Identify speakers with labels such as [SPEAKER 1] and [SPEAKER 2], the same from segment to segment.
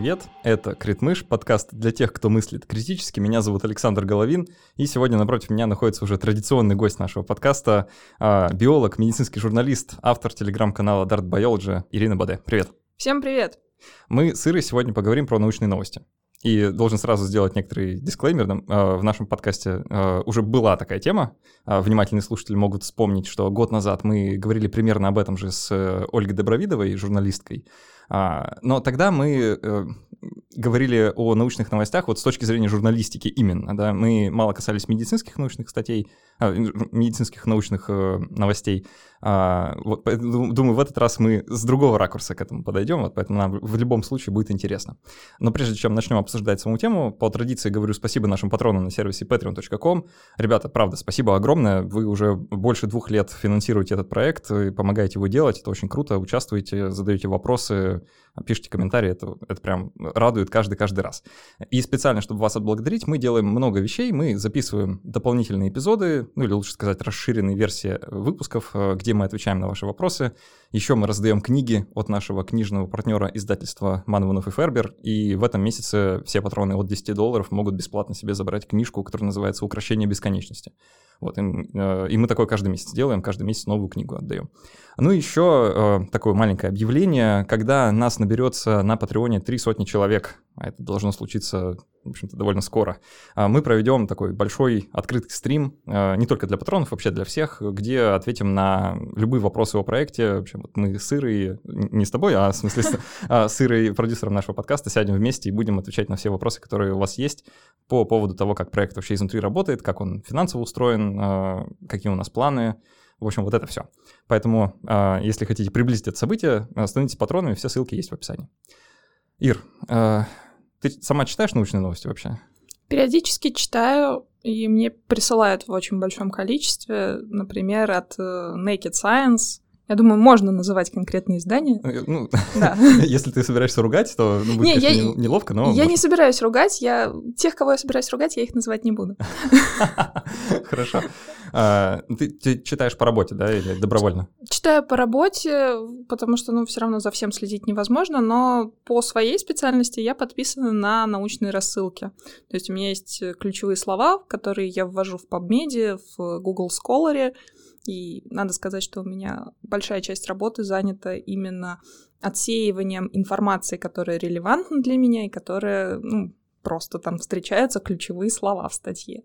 [SPEAKER 1] привет! Это Критмыш, подкаст для тех, кто мыслит критически. Меня зовут Александр Головин, и сегодня напротив меня находится уже традиционный гость нашего подкаста, а, биолог, медицинский журналист, автор телеграм-канала Dart Biology Ирина Баде. Привет!
[SPEAKER 2] Всем привет!
[SPEAKER 1] Мы с Ирой сегодня поговорим про научные новости. И должен сразу сделать некоторый дисклеймер. А, в нашем подкасте а, уже была такая тема. Внимательные слушатели могут вспомнить, что год назад мы говорили примерно об этом же с э, Ольгой Добровидовой, журналисткой. А, но тогда мы э, говорили о научных новостях вот с точки зрения журналистики именно, да, мы мало касались медицинских научных статей, а, медицинских научных э, новостей. А, вот, думаю, в этот раз мы с другого ракурса к этому подойдем, вот, поэтому нам в любом случае будет интересно. Но прежде чем начнем обсуждать саму тему, по традиции говорю спасибо нашим патронам на сервисе patreon.com. Ребята, правда, спасибо огромное, вы уже больше двух лет финансируете этот проект и помогаете его делать, это очень круто, участвуете, задаете вопросы, пишите комментарии, это, это прям радует каждый-каждый раз. И специально, чтобы вас отблагодарить, мы делаем много вещей, мы записываем дополнительные эпизоды, ну или лучше сказать, расширенные версии выпусков, э, где мы отвечаем на ваши вопросы. Еще мы раздаем книги от нашего книжного партнера издательства Манванов и Фербер, и в этом месяце все патроны от 10 долларов могут бесплатно себе забрать книжку, которая называется «Укращение бесконечности». Вот, и, э, и мы такое каждый месяц делаем, каждый месяц новую книгу отдаем. Ну, еще э, такое маленькое объявление. Когда нас наберется на Патреоне три сотни человек, а это должно случиться, в общем-то, довольно скоро, э, мы проведем такой большой открытый стрим, э, не только для патронов, вообще для всех, где ответим на любые вопросы о проекте. В общем, вот мы с Ирой, не с тобой, а в смысле с, а, с Ирой, продюсером нашего подкаста, сядем вместе и будем отвечать на все вопросы, которые у вас есть по поводу того, как проект вообще изнутри работает, как он финансово устроен, э, какие у нас планы, в общем, вот это все. Поэтому, а, если хотите приблизить это событие, становитесь патронами, все ссылки есть в описании. Ир, а, ты сама читаешь научные новости вообще?
[SPEAKER 2] Периодически читаю, и мне присылают в очень большом количестве, например, от э, Naked Science, я думаю, можно называть конкретные издания.
[SPEAKER 1] Э, ну, да. если ты собираешься ругать, то ну, будет, не, я, неловко, но...
[SPEAKER 2] Я может... не собираюсь ругать, я... Тех, кого я собираюсь ругать, я их называть не буду.
[SPEAKER 1] Хорошо. А, ты, ты читаешь по работе, да, или добровольно?
[SPEAKER 2] Читаю по работе, потому что, ну, все равно за всем следить невозможно, но по своей специальности я подписана на научные рассылки. То есть у меня есть ключевые слова, которые я ввожу в PubMed, в Google Scholar, и надо сказать, что у меня большая часть работы занята именно отсеиванием информации, которая релевантна для меня и которая, ну, просто там встречаются ключевые слова в статье.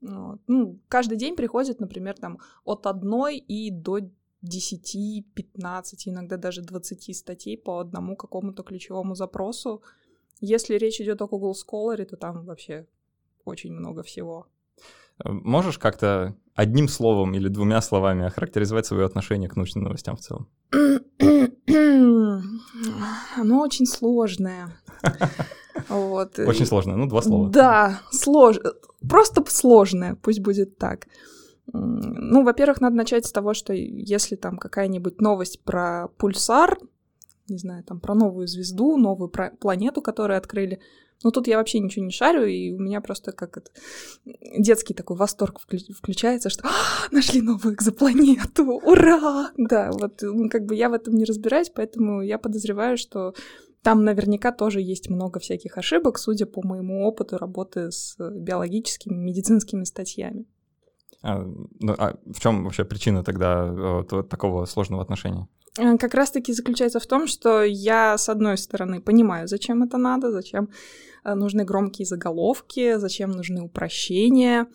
[SPEAKER 2] Вот. Ну, каждый день приходит, например, там от одной и до 10, 15, иногда даже 20 статей по одному какому-то ключевому запросу. Если речь идет о Google Scholar, то там вообще очень много всего.
[SPEAKER 1] Можешь как-то одним словом или двумя словами охарактеризовать свое отношение к научным новостям в целом?
[SPEAKER 2] Оно очень сложное.
[SPEAKER 1] Вот. Очень сложное, ну, два слова.
[SPEAKER 2] Да, сложно. Просто сложное, пусть будет так. Ну, во-первых, надо начать с того, что если там какая-нибудь новость про пульсар, не знаю, там про новую звезду, новую планету, которую открыли, ну, тут я вообще ничего не шарю, и у меня просто как это детский такой восторг включается, что «А, нашли новую экзопланету, ура! Да, вот как бы я в этом не разбираюсь, поэтому я подозреваю, что там наверняка тоже есть много всяких ошибок, судя по моему опыту работы с биологическими, медицинскими статьями.
[SPEAKER 1] А, ну, а в чем вообще причина тогда вот, такого сложного отношения?
[SPEAKER 2] Э, как раз-таки заключается в том, что я, с одной стороны, понимаю, зачем это надо, зачем э, нужны громкие заголовки, зачем нужны упрощения.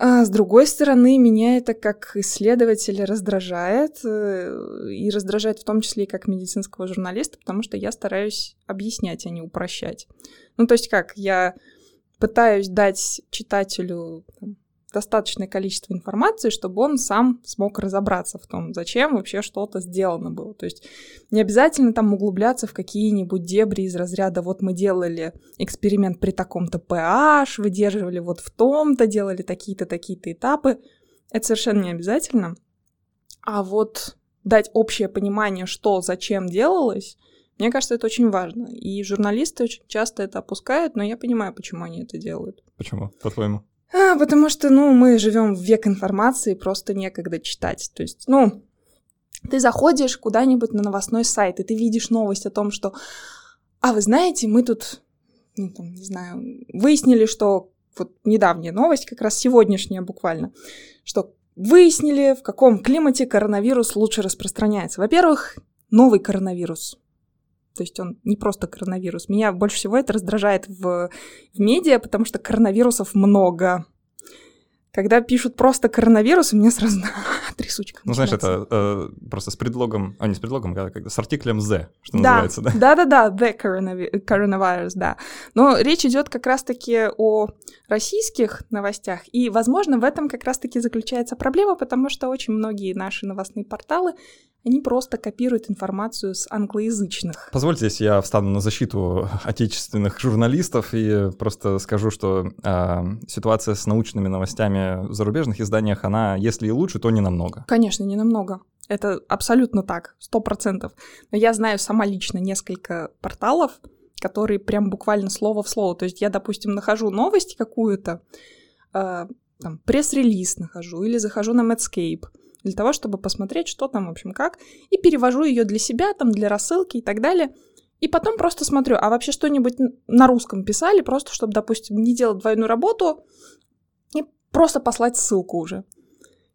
[SPEAKER 2] А с другой стороны, меня это как исследователя раздражает, э, и раздражает в том числе и как медицинского журналиста, потому что я стараюсь объяснять, а не упрощать. Ну, то есть как, я пытаюсь дать читателю достаточное количество информации, чтобы он сам смог разобраться в том, зачем вообще что-то сделано было. То есть не обязательно там углубляться в какие-нибудь дебри из разряда «вот мы делали эксперимент при таком-то pH, выдерживали вот в том-то, делали такие-то, такие-то этапы». Это совершенно не обязательно. А вот дать общее понимание, что, зачем делалось, мне кажется, это очень важно. И журналисты очень часто это опускают, но я понимаю, почему они это делают.
[SPEAKER 1] Почему, по-твоему?
[SPEAKER 2] А, потому что, ну, мы живем в век информации, просто некогда читать. То есть, ну, ты заходишь куда-нибудь на новостной сайт, и ты видишь новость о том, что а вы знаете, мы тут, ну, там, не знаю, выяснили, что вот недавняя новость, как раз сегодняшняя буквально, что выяснили, в каком климате коронавирус лучше распространяется. Во-первых, новый коронавирус. То есть он не просто коронавирус. Меня больше всего это раздражает в, в медиа, потому что коронавирусов много. Когда пишут просто коронавирус, у меня сразу трясучка
[SPEAKER 1] Ну, знаешь, это э, просто с предлогом, а не с предлогом, а как с артиклем «the», что
[SPEAKER 2] да,
[SPEAKER 1] называется, да?
[SPEAKER 2] Да-да-да, «the coronavirus», да. Но речь идет как раз-таки о российских новостях, и, возможно, в этом как раз-таки заключается проблема, потому что очень многие наши новостные порталы они просто копируют информацию с англоязычных.
[SPEAKER 1] Позвольте, здесь я встану на защиту отечественных журналистов и просто скажу, что э, ситуация с научными новостями в зарубежных изданиях, она, если и лучше, то не намного.
[SPEAKER 2] Конечно, не намного. Это абсолютно так, сто процентов. Но я знаю сама лично несколько порталов, которые прям буквально слово в слово. То есть я, допустим, нахожу новость какую-то, э, там, пресс-релиз нахожу или захожу на Medscape, для того, чтобы посмотреть, что там, в общем, как, и перевожу ее для себя, там, для рассылки и так далее. И потом просто смотрю, а вообще что-нибудь на русском писали, просто чтобы, допустим, не делать двойную работу и просто послать ссылку уже.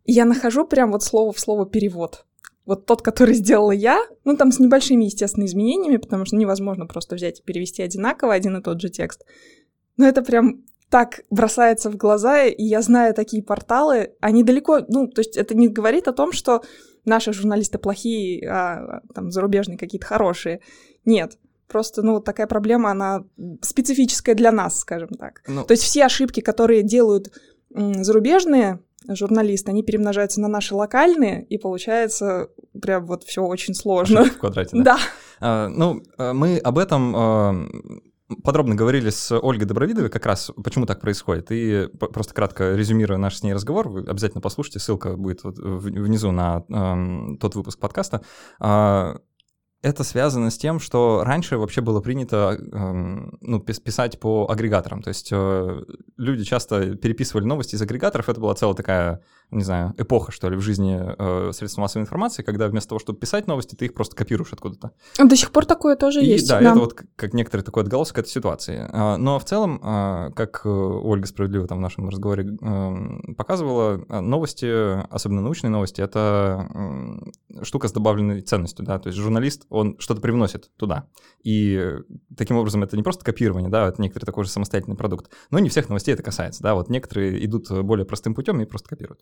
[SPEAKER 2] И я нахожу прям вот слово в слово перевод. Вот тот, который сделала я, ну там с небольшими, естественно, изменениями, потому что невозможно просто взять и перевести одинаково один и тот же текст. Но это прям так бросается в глаза, и я знаю такие порталы, они далеко, ну, то есть это не говорит о том, что наши журналисты плохие, а там зарубежные какие-то хорошие. Нет. Просто, ну, такая проблема, она специфическая для нас, скажем так. Ну... То есть все ошибки, которые делают зарубежные журналисты, они перемножаются на наши локальные, и получается прям вот все очень сложно.
[SPEAKER 1] В квадрате, да?
[SPEAKER 2] Да.
[SPEAKER 1] А, ну, а, мы об этом а, подробно говорили с Ольгой Добровидовой как раз, почему так происходит. И просто кратко резюмируя наш с ней разговор, вы обязательно послушайте, ссылка будет вот внизу на э, тот выпуск подкаста. Э, это связано с тем, что раньше вообще было принято э, ну, писать по агрегаторам. То есть э, люди часто переписывали новости из агрегаторов. Это была целая такая, не знаю, эпоха, что ли, в жизни э, средств массовой информации, когда вместо того, чтобы писать новости, ты их просто копируешь откуда-то.
[SPEAKER 2] До сих пор такое тоже
[SPEAKER 1] И,
[SPEAKER 2] есть.
[SPEAKER 1] Да, да, это вот как некоторый такой отголосок этой ситуации. А, но в целом, а, как э, Ольга справедливо там в нашем разговоре показывала, а, новости, особенно научные новости, это штука с добавленной ценностью. Да? То есть журналист он что-то привносит туда. И таким образом это не просто копирование, да, это некоторый такой же самостоятельный продукт. Но не всех новостей это касается, да, вот некоторые идут более простым путем и просто копируют.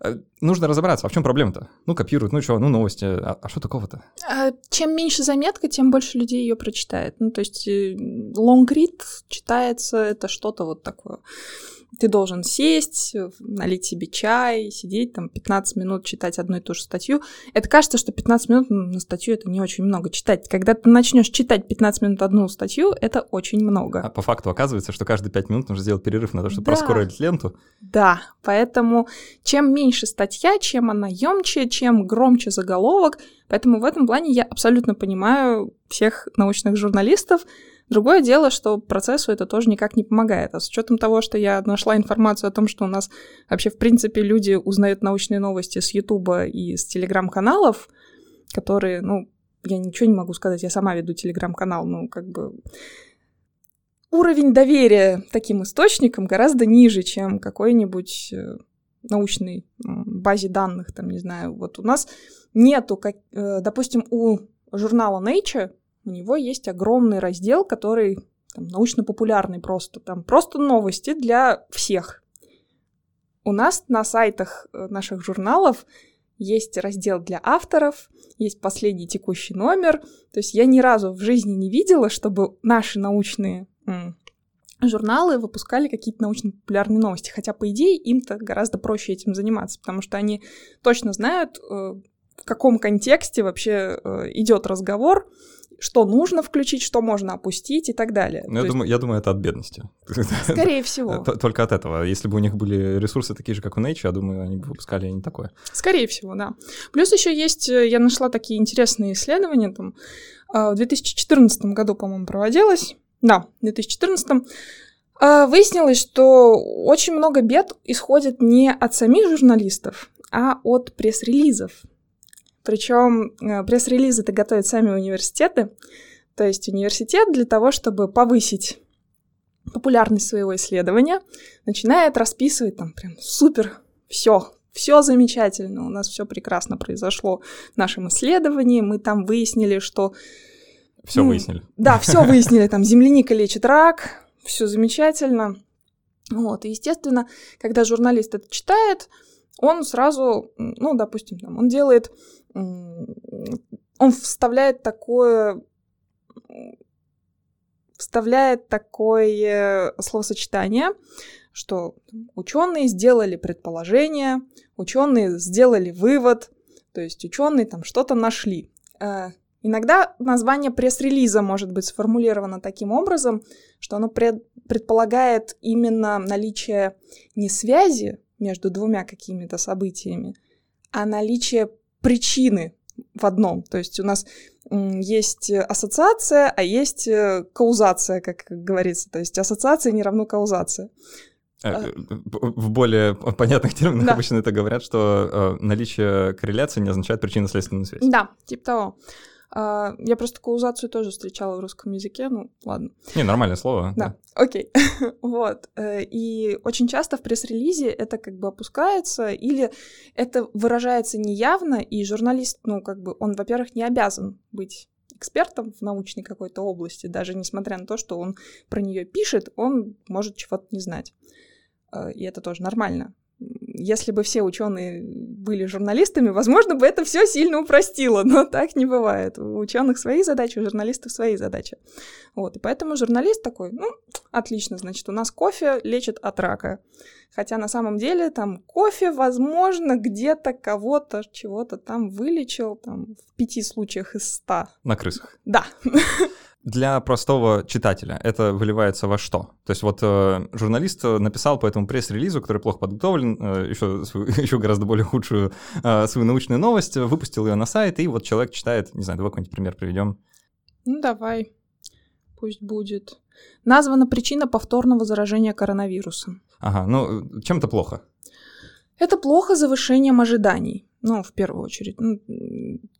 [SPEAKER 1] Э, нужно разобраться, а в чем проблема-то? Ну, копируют, ну что, ну новости, а, а что такого-то?
[SPEAKER 2] А, чем меньше заметка, тем больше людей ее прочитает. Ну, то есть э, long read читается, это что-то вот такое ты должен сесть, налить себе чай, сидеть там 15 минут читать одну и ту же статью. Это кажется, что 15 минут на статью это не очень много читать. Когда ты начнешь читать 15 минут одну статью, это очень много.
[SPEAKER 1] А по факту оказывается, что каждые 5 минут нужно сделать перерыв на то, чтобы да. проскоролить ленту.
[SPEAKER 2] Да, поэтому чем меньше статья, чем она емче, чем громче заголовок. Поэтому в этом плане я абсолютно понимаю всех научных журналистов, Другое дело, что процессу это тоже никак не помогает. А с учетом того, что я нашла информацию о том, что у нас вообще, в принципе, люди узнают научные новости с Ютуба и с телеграм-каналов, которые, ну, я ничего не могу сказать, я сама веду телеграм-канал, ну, как бы уровень доверия таким источникам гораздо ниже, чем какой-нибудь э, научной базе данных, там, не знаю. Вот у нас нету, как, э, допустим, у журнала Nature у него есть огромный раздел, который там, научно-популярный просто, там просто новости для всех. У нас на сайтах э, наших журналов есть раздел для авторов, есть последний текущий номер. То есть я ни разу в жизни не видела, чтобы наши научные м, журналы выпускали какие-то научно-популярные новости. Хотя, по идее, им-то гораздо проще этим заниматься, потому что они точно знают, э, в каком контексте вообще э, идет разговор, что нужно включить, что можно опустить и так далее.
[SPEAKER 1] Ну, я, думаю, я думаю, это от бедности.
[SPEAKER 2] Скорее всего.
[SPEAKER 1] Только от этого. Если бы у них были ресурсы такие же, как у Nature, я думаю, они бы выпускали не такое.
[SPEAKER 2] Скорее всего, да. Плюс еще есть, э, я нашла такие интересные исследования, там, а, в 2014 году, по-моему, проводилось. Да, в 2014 а, Выяснилось, что очень много бед исходит не от самих журналистов, а от пресс-релизов. Причем э, пресс-релизы-то готовят сами университеты, То есть университет для того, чтобы повысить популярность своего исследования, начинает расписывать там прям супер все, все замечательно, у нас все прекрасно произошло в нашем исследовании, мы там выяснили, что...
[SPEAKER 1] Все ну, выяснили.
[SPEAKER 2] Да, все выяснили, там земляника лечит рак, все замечательно. Вот, и, естественно, когда журналист это читает, он сразу, ну, допустим, там, он делает, он вставляет такое вставляет такое словосочетание, что ученые сделали предположение, ученые сделали вывод, то есть ученые там что-то нашли. Э, иногда название пресс-релиза может быть сформулировано таким образом, что оно пред, предполагает именно наличие не связи между двумя какими-то событиями, а наличие причины в одном. То есть у нас есть ассоциация, а есть э, каузация, как говорится. То есть ассоциация не равно каузация.
[SPEAKER 1] Э, а. В более понятных терминах да. обычно это говорят, что э, наличие корреляции не означает причинно-следственную связь.
[SPEAKER 2] Да, типа того. Uh, я просто каузацию тоже встречала в русском языке, ну ладно.
[SPEAKER 1] Не, нормальное слово.
[SPEAKER 2] Да, да. окей. вот. И очень часто в пресс-релизе это как бы опускается, или это выражается неявно, и журналист, ну как бы, он, во-первых, не обязан быть экспертом в научной какой-то области, даже несмотря на то, что он про нее пишет, он может чего-то не знать. Э, и это тоже нормально. Если бы все ученые были журналистами, возможно бы это все сильно упростило, но так не бывает. У ученых свои задачи, у журналистов свои задачи. Вот, и поэтому журналист такой, ну, отлично, значит, у нас кофе лечит от рака. Хотя на самом деле там кофе, возможно, где-то кого-то чего-то там вылечил, там в пяти случаях из ста.
[SPEAKER 1] На крысах.
[SPEAKER 2] Да.
[SPEAKER 1] для простого читателя это выливается во что? То есть вот э, журналист написал по этому пресс-релизу, который плохо подготовлен, э, еще, еще гораздо более худшую э, свою научную новость, выпустил ее на сайт, и вот человек читает, не знаю, давай какой-нибудь пример приведем.
[SPEAKER 2] Ну давай, пусть будет. Названа причина повторного заражения коронавирусом.
[SPEAKER 1] Ага, ну чем это плохо?
[SPEAKER 2] Это плохо завышением ожиданий. Ну, в первую очередь. Ну,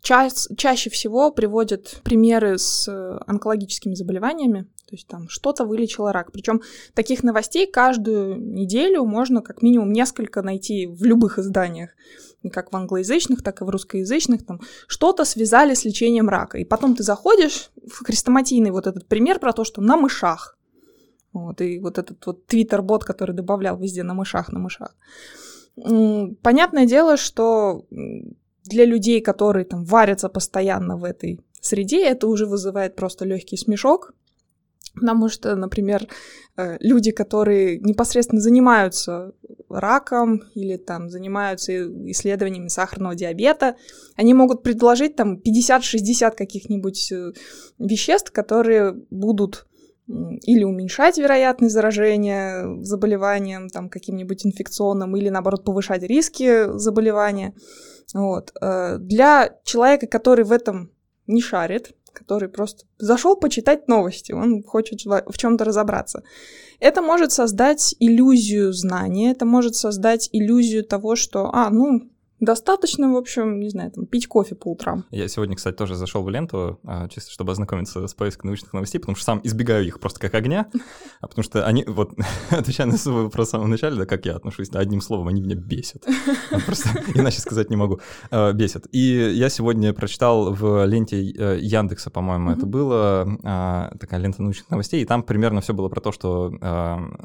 [SPEAKER 2] ча чаще всего приводят примеры с э, онкологическими заболеваниями, то есть там что-то вылечило рак. Причем таких новостей каждую неделю можно как минимум несколько найти в любых изданиях, как в англоязычных, так и в русскоязычных. Там что-то связали с лечением рака. И потом ты заходишь в хрестоматийный вот этот пример про то, что на мышах. Вот, и вот этот вот твиттер-бот, который добавлял везде на мышах, на мышах. Понятное дело, что для людей, которые там варятся постоянно в этой среде, это уже вызывает просто легкий смешок, потому что, например, э, люди, которые непосредственно занимаются раком или там занимаются исследованиями сахарного диабета, они могут предложить там 50-60 каких-нибудь э, веществ, которые будут или уменьшать вероятность заражения заболеванием там каким-нибудь инфекционным, или наоборот повышать риски заболевания. Вот. Э, для человека, который в этом не шарит, который просто зашел почитать новости, он хочет в чем-то разобраться. Это может создать иллюзию знания, это может создать иллюзию того, что, а, ну, Достаточно, в общем, не знаю, там, пить кофе по утрам.
[SPEAKER 1] Я сегодня, кстати, тоже зашел в ленту, а, чисто чтобы ознакомиться с поиском научных новостей, потому что сам избегаю их просто как огня, а потому что они, вот, отвечая на свой вопрос в самом начале, да, как я отношусь, да, одним словом, они меня бесят. Просто иначе сказать не могу. А, бесят. И я сегодня прочитал в ленте э, Яндекса, по-моему, это было, а, такая лента научных новостей, и там примерно все было про то, что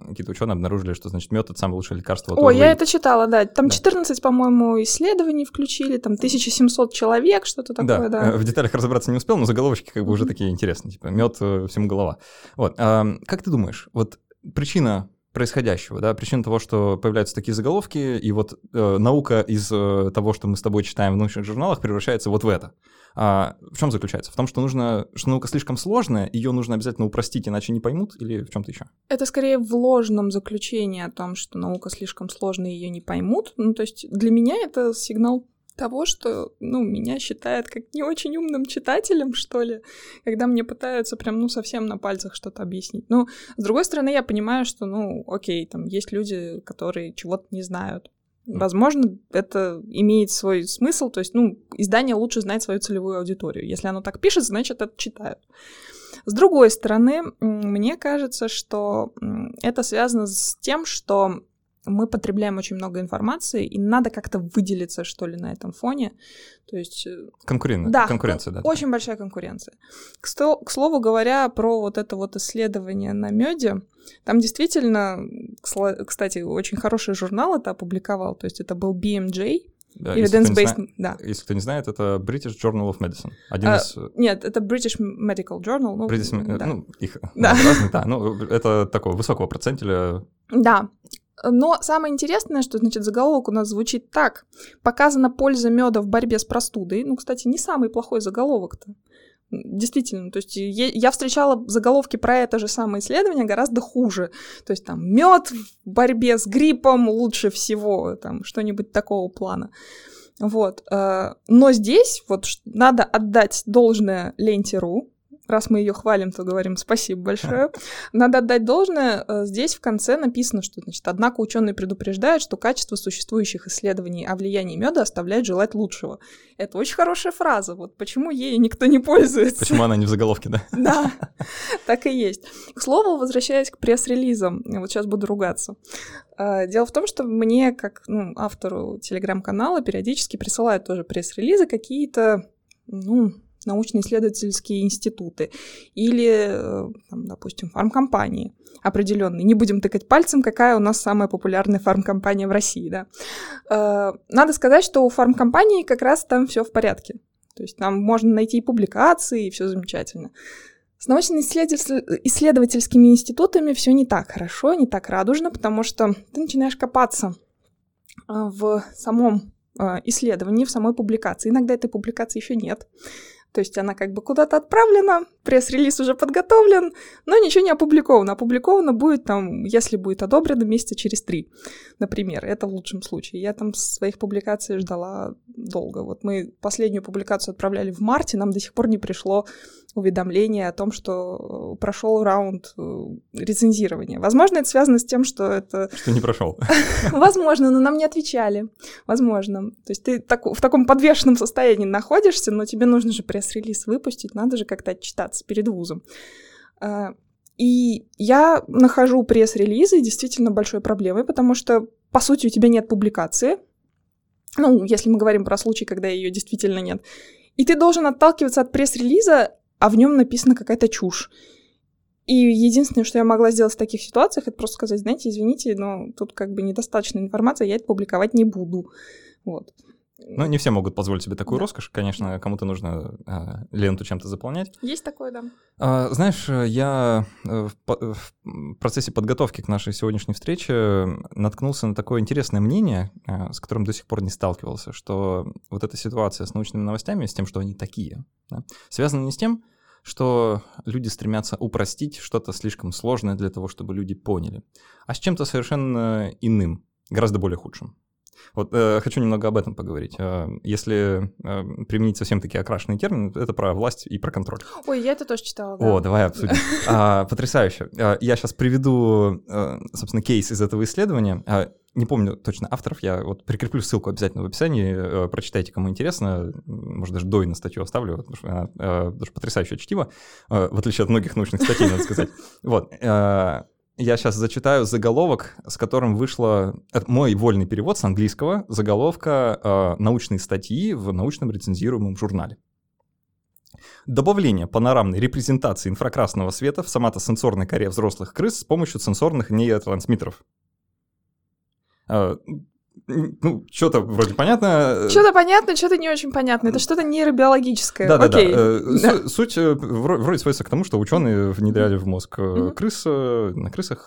[SPEAKER 1] какие-то ученые обнаружили, что, значит, мед — это самое лучшее лекарство.
[SPEAKER 2] О, я это читала, да. Там 14, по-моему, исследований исследований включили, там 1700 человек, что-то такое, да. да.
[SPEAKER 1] Э, в деталях разобраться не успел, но заголовочки как бы уже такие интересные, типа мед э, всему голова. Вот, как ты думаешь, вот причина происходящего, да, причина того, что появляются такие заголовки, и вот э, наука из э, того, что мы с тобой читаем в научных журналах, превращается вот в это. А в чем заключается? В том, что нужно, что наука слишком сложная, ее нужно обязательно упростить, иначе не поймут, или в чем-то еще?
[SPEAKER 2] Это скорее в ложном заключении о том, что наука слишком сложная, ее не поймут. Ну, то есть для меня это сигнал того, что, ну, меня считают как не очень умным читателем, что ли, когда мне пытаются прям, ну, совсем на пальцах что-то объяснить. Ну, с другой стороны, я понимаю, что, ну, окей, там есть люди, которые чего-то не знают. Возможно, это имеет свой смысл, то есть, ну, издание лучше знать свою целевую аудиторию. Если оно так пишет, значит, это читают. С другой стороны, мне кажется, что это связано с тем, что мы потребляем очень много информации, и надо как-то выделиться, что ли, на этом фоне. То есть... Э,
[SPEAKER 1] Конкурен...
[SPEAKER 2] Да,
[SPEAKER 1] конкуренция, да.
[SPEAKER 2] Очень большая конкуренция. К, сто... к слову говоря, про вот это вот исследование на меде, там действительно, кстати, очень хороший журнал это опубликовал, то есть это был BMJ,
[SPEAKER 1] да, Evidence-based, зна... да. Если кто не знает, это British Journal of Medicine. Один
[SPEAKER 2] а,
[SPEAKER 1] из...
[SPEAKER 2] Нет, это British Medical Journal. Ну,
[SPEAKER 1] British, да. ну их да. разные, да. Ну, это такого высокого процентиля.
[SPEAKER 2] Да. Но самое интересное, что, значит, заголовок у нас звучит так. Показана польза меда в борьбе с простудой. Ну, кстати, не самый плохой заголовок-то. Действительно, то есть я встречала заголовки про это же самое исследование гораздо хуже. То есть там мед в борьбе с гриппом лучше всего, там что-нибудь такого плана. Вот. Э, но здесь вот надо отдать должное ленте.ру, раз мы ее хвалим, то говорим спасибо большое. Надо отдать должное. Э, здесь в конце написано, что, значит, однако ученые предупреждают, что качество существующих исследований о влиянии меда оставляет желать лучшего. Это очень хорошая фраза. Вот почему ею никто не пользуется.
[SPEAKER 1] Почему она не в заголовке, да?
[SPEAKER 2] Да, так и есть. К слову, возвращаясь к пресс-релизам, вот сейчас буду ругаться. Э, дело в том, что мне, как ну, автору телеграм-канала, периодически присылают тоже пресс-релизы какие-то, ну, научно-исследовательские институты или, э, там, допустим, фармкомпании определенные. Не будем тыкать пальцем, какая у нас самая популярная фармкомпания в России, да. Э, надо сказать, что у фармкомпании как раз там все в порядке. То есть там можно найти и публикации, и все замечательно. С научно-исследовательскими институтами все не так хорошо, не так радужно, потому что ты начинаешь копаться э, в самом исследовании, в самой публикации. Иногда этой публикации еще нет. То есть она как бы куда-то отправлена, пресс-релиз уже подготовлен, но ничего не опубликовано. Опубликовано будет там, если будет одобрено, месяца через три, например. Это в лучшем случае. Я там своих публикаций ждала долго. Вот мы последнюю публикацию отправляли в марте, нам до сих пор не пришло уведомление о том, что э, прошел раунд э, рецензирования. Возможно, это связано с тем, что это...
[SPEAKER 1] Что не прошел.
[SPEAKER 2] Возможно, но нам не отвечали. Возможно. То есть ты в таком подвешенном состоянии находишься, но тебе нужно же пресс-релиз выпустить, надо же как-то отчитаться перед вузом. А, и я нахожу пресс-релизы действительно большой проблемой, потому что, по сути, у тебя нет публикации. Ну, если мы говорим про случай, когда ее действительно нет. И ты должен отталкиваться от пресс-релиза, а в нем написана какая-то чушь. И единственное, что я могла сделать в таких ситуациях, это просто сказать, знаете, извините, но тут как бы недостаточно информации, я это публиковать не буду. Вот.
[SPEAKER 1] Ну, не все могут позволить себе такую да. роскошь. Конечно, кому-то нужно а, ленту чем-то заполнять.
[SPEAKER 2] Есть такое, да.
[SPEAKER 1] А, знаешь, я э, в, в процессе подготовки к нашей сегодняшней встрече наткнулся на такое интересное мнение, а, с которым до сих пор не сталкивался, что вот эта ситуация с научными новостями, с тем, что они такие, да, связана не с тем, что люди стремятся упростить что-то слишком сложное для того, чтобы люди поняли, а с чем-то совершенно иным, гораздо более худшим. Вот э, хочу немного об этом поговорить. Э, если э, применить совсем такие окрашенные термины, это про власть и про контроль.
[SPEAKER 2] Ой, я это тоже читала.
[SPEAKER 1] Да. О, давай обсудим. А, потрясающе. А, я сейчас приведу, э, собственно, кейс из этого исследования. А, не помню точно авторов, я вот прикреплю ссылку обязательно в описании, э, прочитайте, кому интересно, может, даже до и на статью оставлю, потому что она э, даже потрясающее чтиво, э, в отличие от многих научных статей, надо сказать. Вот. Э, я сейчас зачитаю заголовок, с которым вышла это мой вольный перевод с английского, заголовка э, научной статьи в научном рецензируемом журнале. Добавление панорамной репрезентации инфракрасного света в соматосенсорной коре взрослых крыс с помощью сенсорных нейротрансмиттеров. Э, ну, что-то вроде понятно.
[SPEAKER 2] Что-то понятно, что-то не очень понятно. Это что-то нейробиологическое.
[SPEAKER 1] Да, Окей. да, да. Суть э, вроде сводится к тому, что ученые внедряли в мозг э, крыс, э, на крысах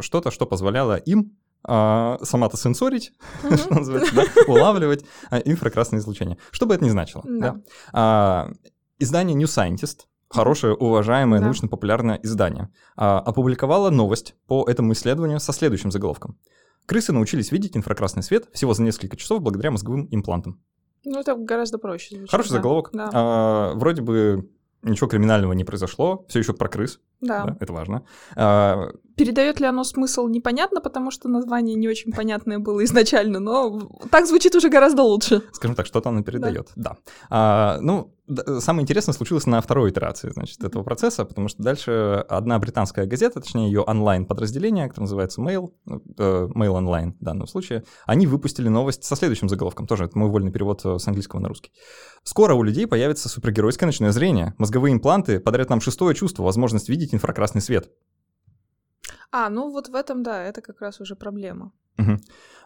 [SPEAKER 1] что-то, что позволяло им а, соматосенсорить, что называется, да, улавливать а, инфракрасное излучение. Что бы это ни значило. Да? А, издание New Scientist, хорошее, уважаемое, да. научно-популярное издание, а, опубликовало новость по этому исследованию со следующим заголовком. Крысы научились видеть инфракрасный свет всего за несколько часов благодаря мозговым имплантам.
[SPEAKER 2] Ну, это гораздо проще.
[SPEAKER 1] Звучит, Хороший да. заголовок. Да. А, вроде бы ничего криминального не произошло, все еще про крыс.
[SPEAKER 2] Да. да
[SPEAKER 1] это важно. А,
[SPEAKER 2] передает ли оно смысл, непонятно, потому что название не очень понятное было изначально, но так звучит уже гораздо лучше.
[SPEAKER 1] Скажем так, что-то оно передает, да. да. А, ну, самое интересное случилось на второй итерации, значит, этого процесса, потому что дальше одна британская газета, точнее ее онлайн-подразделение, которое называется Mail, э, Mail Online в данном случае, они выпустили новость со следующим заголовком, тоже это мой вольный перевод э, с английского на русский. Скоро у людей появится супергеройское ночное зрение, мозговые импланты подарят нам шестое чувство, возможность видеть инфракрасный свет.
[SPEAKER 2] А, ну вот в этом, да, это как раз уже проблема.
[SPEAKER 1] Угу.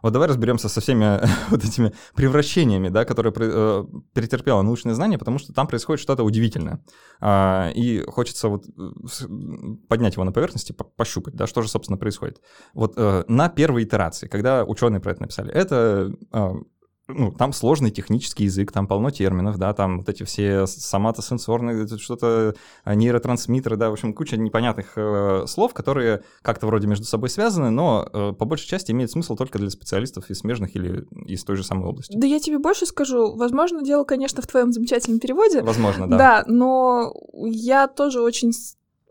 [SPEAKER 1] Вот давай разберемся со всеми вот этими превращениями, да, которые э, претерпело научное знание, потому что там происходит что-то удивительное. А, и хочется вот э, поднять его на поверхности, пощупать, да, что же, собственно, происходит. Вот э, на первой итерации, когда ученые про это написали, это а, ну, там сложный технический язык, там полно терминов, да, там вот эти все соматосенсорные, что-то а, нейротрансмиттеры, да, в общем, куча непонятных э, слов, которые как-то вроде между собой связаны, но э, по большей части имеют смысл только для специалистов из смежных или из той же самой области.
[SPEAKER 2] Да я тебе больше скажу, возможно, дело, конечно, в твоем замечательном переводе.
[SPEAKER 1] Возможно, да.
[SPEAKER 2] Да, но я тоже очень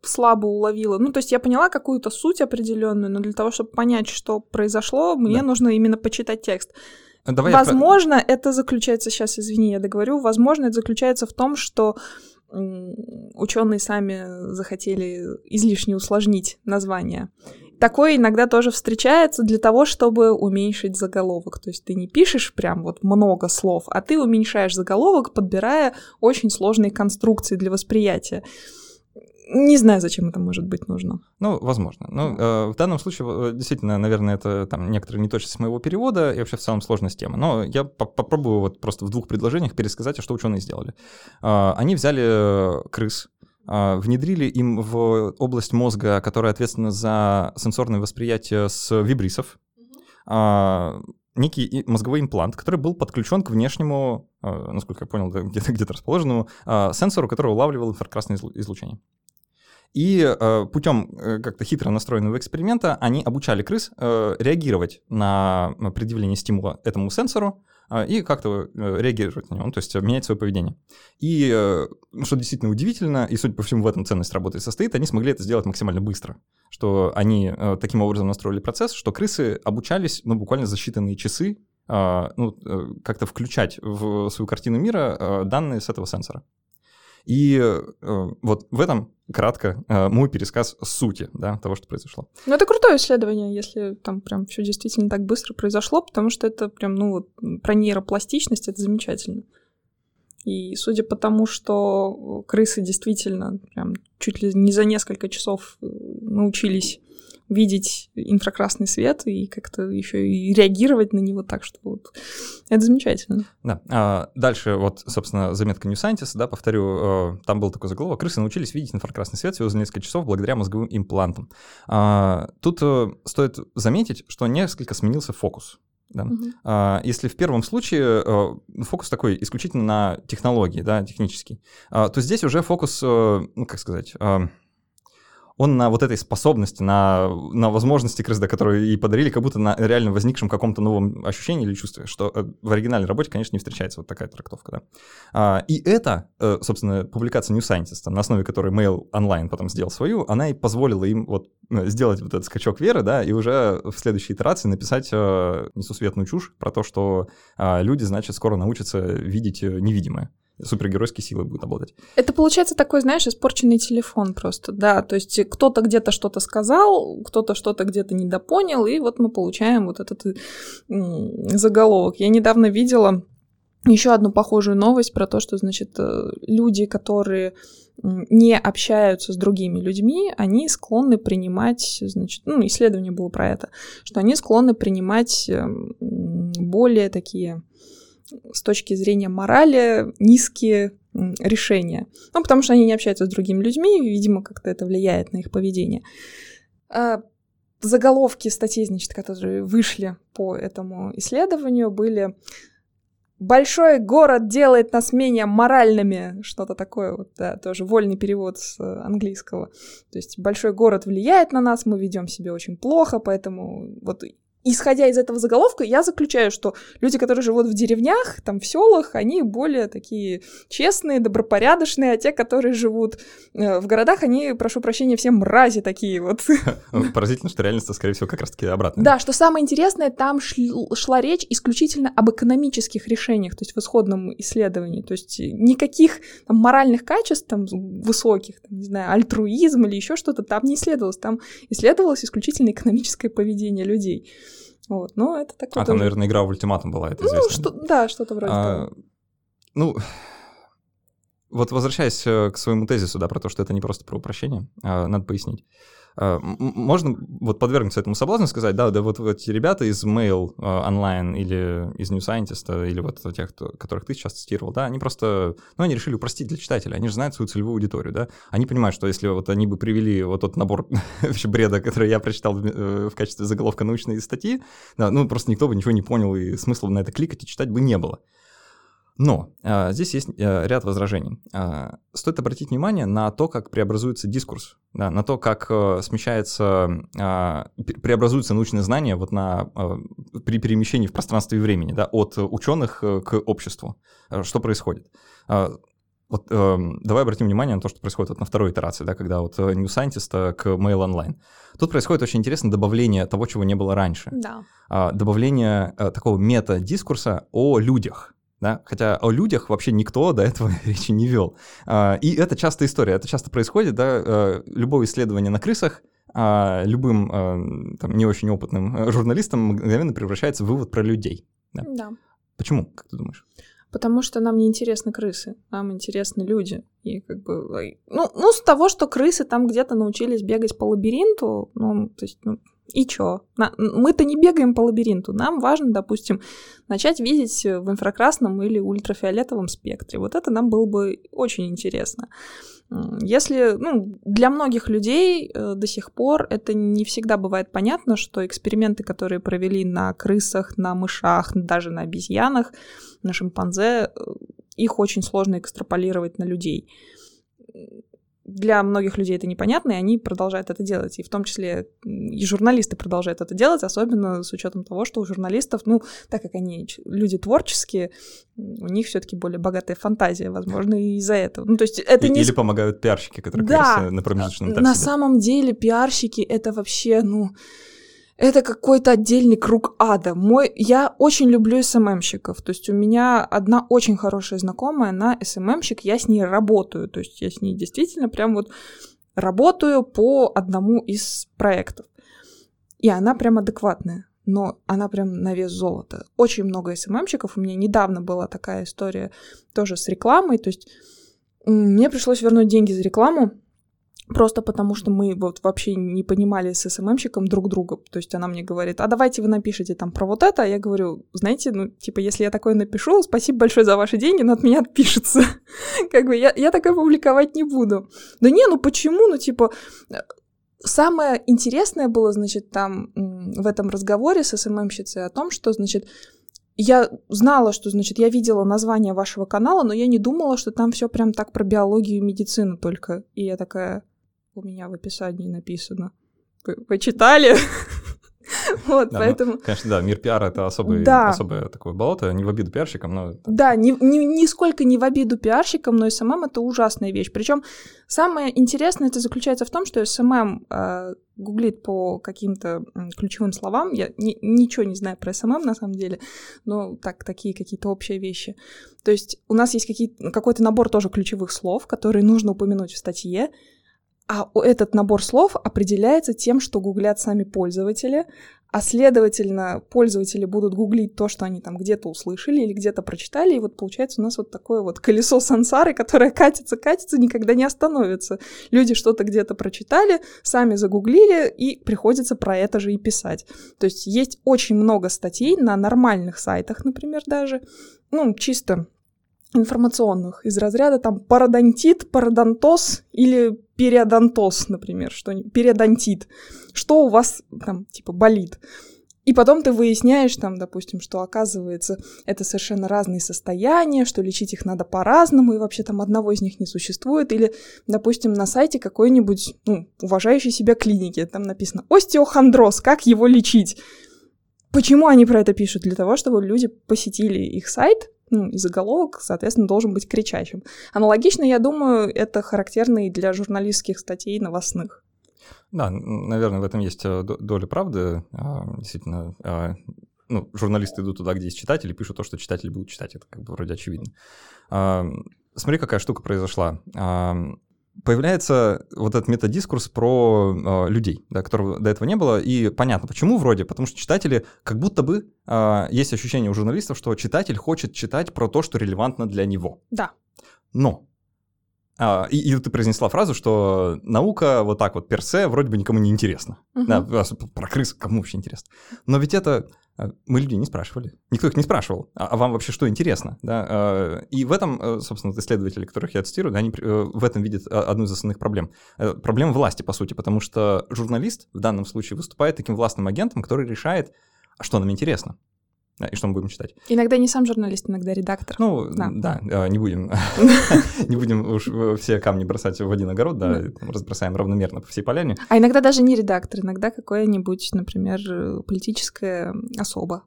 [SPEAKER 2] слабо уловила. Ну, то есть я поняла какую-то суть определенную, но для того, чтобы понять, что произошло, мне да. нужно именно почитать текст. Давай возможно, я... это заключается, сейчас, извини, я договорю, возможно, это заключается в том, что ученые сами захотели излишне усложнить название. Такое иногда тоже встречается для того, чтобы уменьшить заголовок. То есть ты не пишешь прям вот много слов, а ты уменьшаешь заголовок, подбирая очень сложные конструкции для восприятия. Не знаю, зачем это может быть нужно.
[SPEAKER 1] Ну, возможно. Ну, э, в данном случае, э, действительно, наверное, это там некоторая неточность моего перевода и вообще в целом сложность темы. Но я по попробую вот просто в двух предложениях пересказать, а что ученые сделали. Э, они взяли э, крыс, э, внедрили им в область мозга, которая ответственна за сенсорное восприятие с вибрисов, э, некий мозговой имплант, который был подключен к внешнему, насколько я понял, где-то где расположенному сенсору, который улавливал инфракрасное излучение. И э, путем э, как-то хитро настроенного эксперимента они обучали крыс э, реагировать на предъявление стимула этому сенсору э, и как-то э, реагировать на него, ну, то есть менять свое поведение. И, э, что действительно удивительно, и, судя по всему, в этом ценность работы состоит, они смогли это сделать максимально быстро. Что они э, таким образом настроили процесс, что крысы обучались ну, буквально за считанные часы э, ну, э, как-то включать в свою картину мира данные с этого сенсора. И э, вот в этом кратко э, мой пересказ сути да, того, что произошло.
[SPEAKER 2] Ну, это крутое исследование, если там прям все действительно так быстро произошло, потому что это прям, ну, вот про нейропластичность это замечательно. И судя по тому, что крысы действительно прям чуть ли не за несколько часов э, научились видеть инфракрасный свет и как-то еще и реагировать на него так, что вот это замечательно.
[SPEAKER 1] Да. А, дальше вот, собственно, заметка New Scientist, да, повторю, э, там был такой заголовок. Крысы научились видеть инфракрасный свет всего за несколько часов благодаря мозговым имплантам. А, тут э, стоит заметить, что несколько сменился фокус. Да. Uh-huh. А, если в первом случае э, фокус такой исключительно на технологии, да, технический, а, то здесь уже фокус, ну, как сказать, он на вот этой способности, на, на возможности крысда, которые и подарили, как будто на реально возникшем каком-то новом ощущении или чувстве, что э, в оригинальной работе, конечно, не встречается вот такая трактовка, да. А, и это, э, собственно, публикация New Scientist, на основе которой Mail Online потом сделал свою, она и позволила им вот э, сделать вот этот скачок веры, да, и уже в следующей итерации написать несусветную чушь про то, что а, люди, значит, скоро научатся видеть невидимое супергеройской силой будет обладать.
[SPEAKER 2] Это получается такой, знаешь, испорченный телефон просто, да, то есть кто-то где-то что-то сказал, кто-то что-то где-то недопонял, и вот мы получаем вот этот заголовок. Я недавно видела еще одну похожую новость про то, что, значит, э, люди, которые не общаются с другими людьми, они склонны принимать, значит, ну, исследование было про это, что они склонны принимать эм, более такие с точки зрения морали низкие решения. Ну, потому что они не общаются с другими людьми, и, видимо, как-то это влияет на их поведение. А, заголовки статей, значит, которые вышли по этому исследованию, были Большой город делает нас менее моральными, что-то такое, вот, да, тоже вольный перевод с английского. То есть большой город влияет на нас, мы ведем себя очень плохо, поэтому вот исходя из этого заголовка, я заключаю, что люди, которые живут в деревнях, там, в селах, они более такие честные, добропорядочные, а те, которые живут э, в городах, они, прошу прощения, все мрази такие вот.
[SPEAKER 1] Поразительно, что реальность, скорее всего, как раз-таки обратно.
[SPEAKER 2] Да, что самое интересное, там шла речь исключительно об экономических решениях, то есть в исходном исследовании, то есть никаких там, моральных качеств там, высоких, там, не знаю, альтруизм или еще что-то там не исследовалось, там исследовалось исключительно экономическое поведение людей. Вот, ну, это такое.
[SPEAKER 1] А, тоже... там, наверное, игра в ультиматум была, это известно.
[SPEAKER 2] Ну, что, да, что-то вроде а, того.
[SPEAKER 1] Ну, вот возвращаясь э, к своему тезису, да, про то, что это не просто про упрощение, а, надо пояснить. А, можно вот подвергнуться этому соблазну сказать, да, да вот эти ребята из Mail онлайн а, или из New Scientist, или вот тех, кто, которых ты сейчас цитировал, да, они просто, ну, они решили упростить для читателя, они же знают свою целевую аудиторию, да, они понимают, что если вот они бы привели вот тот набор бреда, который я прочитал в, э, в качестве заголовка научной статьи, да, ну, просто никто бы ничего не понял, и смысла на это кликать и читать бы не было. Но а, здесь есть а, ряд возражений. А, стоит обратить внимание на то, как преобразуется дискурс, да, на то, как а, смещается, а, преобразуются научные знания вот на, а, при перемещении в пространстве и времени да, от ученых э, к обществу. А, что происходит? Вот э, давай обратим внимание на то, что происходит вот на второй итерации, да, когда вот New Scientist к Mail Online. Тут происходит очень интересное добавление того, чего не было раньше.
[SPEAKER 2] Да.
[SPEAKER 1] А, добавление а, такого мета-дискурса о людях да, хотя о людях вообще никто до этого речи не вел. А, и это частая история, это часто происходит, да, э, любое исследование на крысах а, любым э, там, не очень опытным э, журналистом мгновенно превращается в вывод про людей.
[SPEAKER 2] Да. да.
[SPEAKER 1] Почему, как ты думаешь?
[SPEAKER 2] Потому что нам не интересны крысы, нам интересны люди. И как бы, ну, ну, с того, что крысы там где-то научились бегать по лабиринту, ну, то есть, ну, и чё? Мы-то не бегаем по лабиринту. Нам важно, допустим, начать видеть в инфракрасном или ультрафиолетовом спектре. Вот это нам было бы очень интересно. Если, ну, для многих людей э, до сих пор это не всегда бывает понятно, что эксперименты, которые провели на крысах, на мышах, даже на обезьянах, на шимпанзе, э, их очень сложно экстраполировать на людей для многих людей это непонятно, и они продолжают это делать. И в том числе и журналисты продолжают это делать, особенно с учетом того, что у журналистов, ну, так как они люди творческие, у них все-таки более богатая фантазия, возможно, и из-за этого. Ну, то есть это
[SPEAKER 1] и,
[SPEAKER 2] не...
[SPEAKER 1] Или помогают пиарщики, которые да, на промежуточном этапе.
[SPEAKER 2] На самом деле пиарщики — это вообще, ну, это какой-то отдельный круг ада. Мой, я очень люблю СММщиков. То есть у меня одна очень хорошая знакомая, она СММщик, я с ней работаю. То есть я с ней действительно прям вот работаю по одному из проектов. И она прям адекватная но она прям на вес золота. Очень много СММщиков. У меня недавно была такая история тоже с рекламой. То есть мне пришлось вернуть деньги за рекламу, Просто потому, что мы вот вообще не понимали с СММщиком друг друга. То есть она мне говорит, а давайте вы напишите там про вот это. А я говорю, знаете, ну, типа, если я такое напишу, спасибо большое за ваши деньги, но от меня отпишется. как бы я, я такое публиковать не буду. Да не, ну почему? Ну, типа, самое интересное было, значит, там в этом разговоре с СММщицей о том, что, значит, я знала, что, значит, я видела название вашего канала, но я не думала, что там все прям так про биологию и медицину только. И я такая, у меня в описании написано. Вы, вы читали? Вот,
[SPEAKER 1] да,
[SPEAKER 2] поэтому...
[SPEAKER 1] Ну, конечно, да, мир пиара — это особый, да. особое такое болото, не в обиду пиарщикам, но...
[SPEAKER 2] Да, ни, ни, нисколько не в обиду пиарщикам, но SMM — это ужасная вещь. Причем самое интересное это заключается в том, что SMM э, гуглит по каким-то ключевым словам. Я ни, ничего не знаю про SMM на самом деле, но так, такие какие-то общие вещи. То есть у нас есть какие, какой-то набор тоже ключевых слов, которые нужно упомянуть в статье, а этот набор слов определяется тем, что гуглят сами пользователи, а следовательно, пользователи будут гуглить то, что они там где-то услышали или где-то прочитали, и вот получается у нас вот такое вот колесо сансары, которое катится, катится, никогда не остановится. Люди что-то где-то прочитали, сами загуглили, и приходится про это же и писать. То есть есть очень много статей на нормальных сайтах, например, даже, ну, чисто информационных из разряда там пародонтит, пародонтоз или периодонтоз, например, что периодонтит. Что у вас там типа болит? И потом ты выясняешь там, допустим, что оказывается это совершенно разные состояния, что лечить их надо по-разному, и вообще там одного из них не существует. Или, допустим, на сайте какой-нибудь, ну, уважающей себя клиники, там написано «Остеохондроз, как его лечить?» Почему они про это пишут? Для того, чтобы люди посетили их сайт, ну, и заголовок, соответственно, должен быть кричащим. Аналогично, я думаю, это характерно и для журналистских статей новостных.
[SPEAKER 1] Да, наверное, в этом есть э, доля правды. А, действительно, а, ну, журналисты идут туда, где есть читатели, пишут то, что читатели будут читать. Это как бы вроде очевидно. А, смотри, какая штука произошла появляется вот этот метадискурс про э, людей, да, которого до этого не было, и понятно, почему вроде, потому что читатели, как будто бы э, есть ощущение у журналистов, что читатель хочет читать про то, что релевантно для него.
[SPEAKER 2] Да.
[SPEAKER 1] Но а, и, и ты произнесла фразу, что наука вот так вот персе вроде бы никому не интересна. Угу. Да, про крыс кому вообще интересно. Но ведь это мы людей не спрашивали. Никто их не спрашивал. А, а вам вообще что интересно? Да? А, и в этом, э, собственно, исследователи, которых я цитирую, они э, в этом видят одну из основных проблем. Э, проблема власти, по сути, потому что журналист в данном случае выступает таким властным агентом, который решает, что нам интересно и что мы будем читать.
[SPEAKER 2] Иногда не сам журналист, иногда редактор.
[SPEAKER 1] Ну, да, да не будем не будем уж все камни бросать в один огород, да, разбросаем равномерно по всей поляне.
[SPEAKER 2] А иногда даже не редактор, иногда какое-нибудь, например, политическая особа.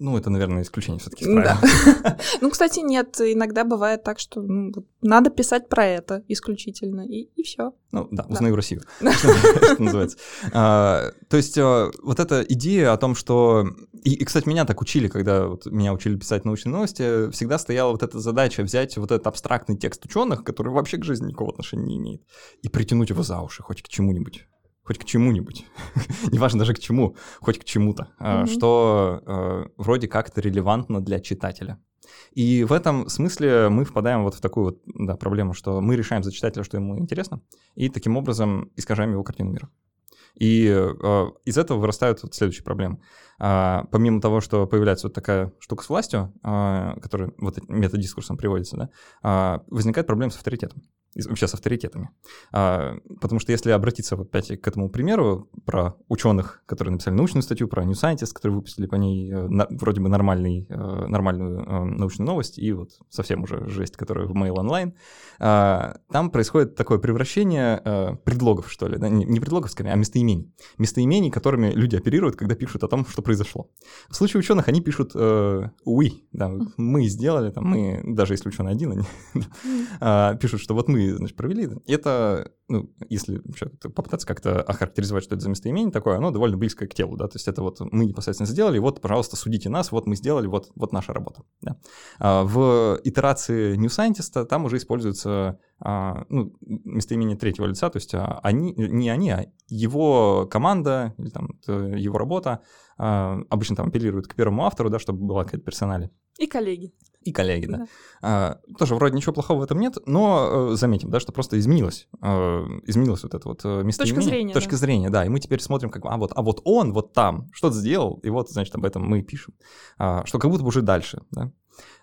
[SPEAKER 1] Ну, это, наверное, исключение все-таки Да.
[SPEAKER 2] ну, кстати, нет. Иногда бывает так, что ну, надо писать про это исключительно, и, и все.
[SPEAKER 1] Ну, да, узнаю Россию, что называется. А, то есть а, вот эта идея о том, что... И, кстати, меня так учили, когда меня учили писать научные новости, всегда стояла вот эта задача взять вот этот абстрактный текст ученых, который вообще к жизни никакого отношения не имеет, и притянуть его за уши хоть к чему-нибудь хоть к чему-нибудь, неважно даже к чему, хоть к чему-то, mm-hmm. что э, вроде как-то релевантно для читателя. И в этом смысле мы впадаем вот в такую вот да, проблему, что мы решаем за читателя, что ему интересно, и таким образом искажаем его картину мира. И э, из этого вырастают вот следующие проблемы. А, помимо того, что появляется вот такая штука с властью, а, которая вот методискурсом приводится, да, а, возникает проблема с авторитетом вообще с авторитетами. А, потому что если обратиться опять к этому примеру про ученых, которые написали научную статью, про New Scientist, которые выпустили по ней э, на, вроде бы нормальный, э, нормальную э, научную новость, и вот совсем уже жесть, которая в Mail Online, а, там происходит такое превращение э, предлогов, что ли, да? не, не предлогов, скорее, а местоимений. Местоимений, которыми люди оперируют, когда пишут о том, что произошло. В случае ученых они пишут э, «we», да, мы сделали, там, мы, даже если ученый один, они а, пишут, что вот мы мы, значит, провели. Это, ну, если попытаться как-то охарактеризовать, что это за местоимение такое, оно довольно близкое к телу, да, то есть это вот мы непосредственно сделали, вот, пожалуйста, судите нас, вот мы сделали, вот, вот наша работа, да. А в итерации New Scientist там уже используется а, ну, местоимение третьего лица, то есть а, они, не они, а его команда или там его работа а, обычно там апеллируют к первому автору, да, чтобы была какая-то персоналия.
[SPEAKER 2] И коллеги.
[SPEAKER 1] И коллеги, да. да. А, тоже вроде ничего плохого в этом нет, но э, заметим, да, что просто изменилось, э, изменилось вот это вот э, местоимение.
[SPEAKER 2] Точка зрения.
[SPEAKER 1] Точка
[SPEAKER 2] да.
[SPEAKER 1] зрения, да. И мы теперь смотрим, как, а вот, а вот он вот там что-то сделал, и вот, значит, об этом мы пишем. А, что как будто бы уже дальше, да.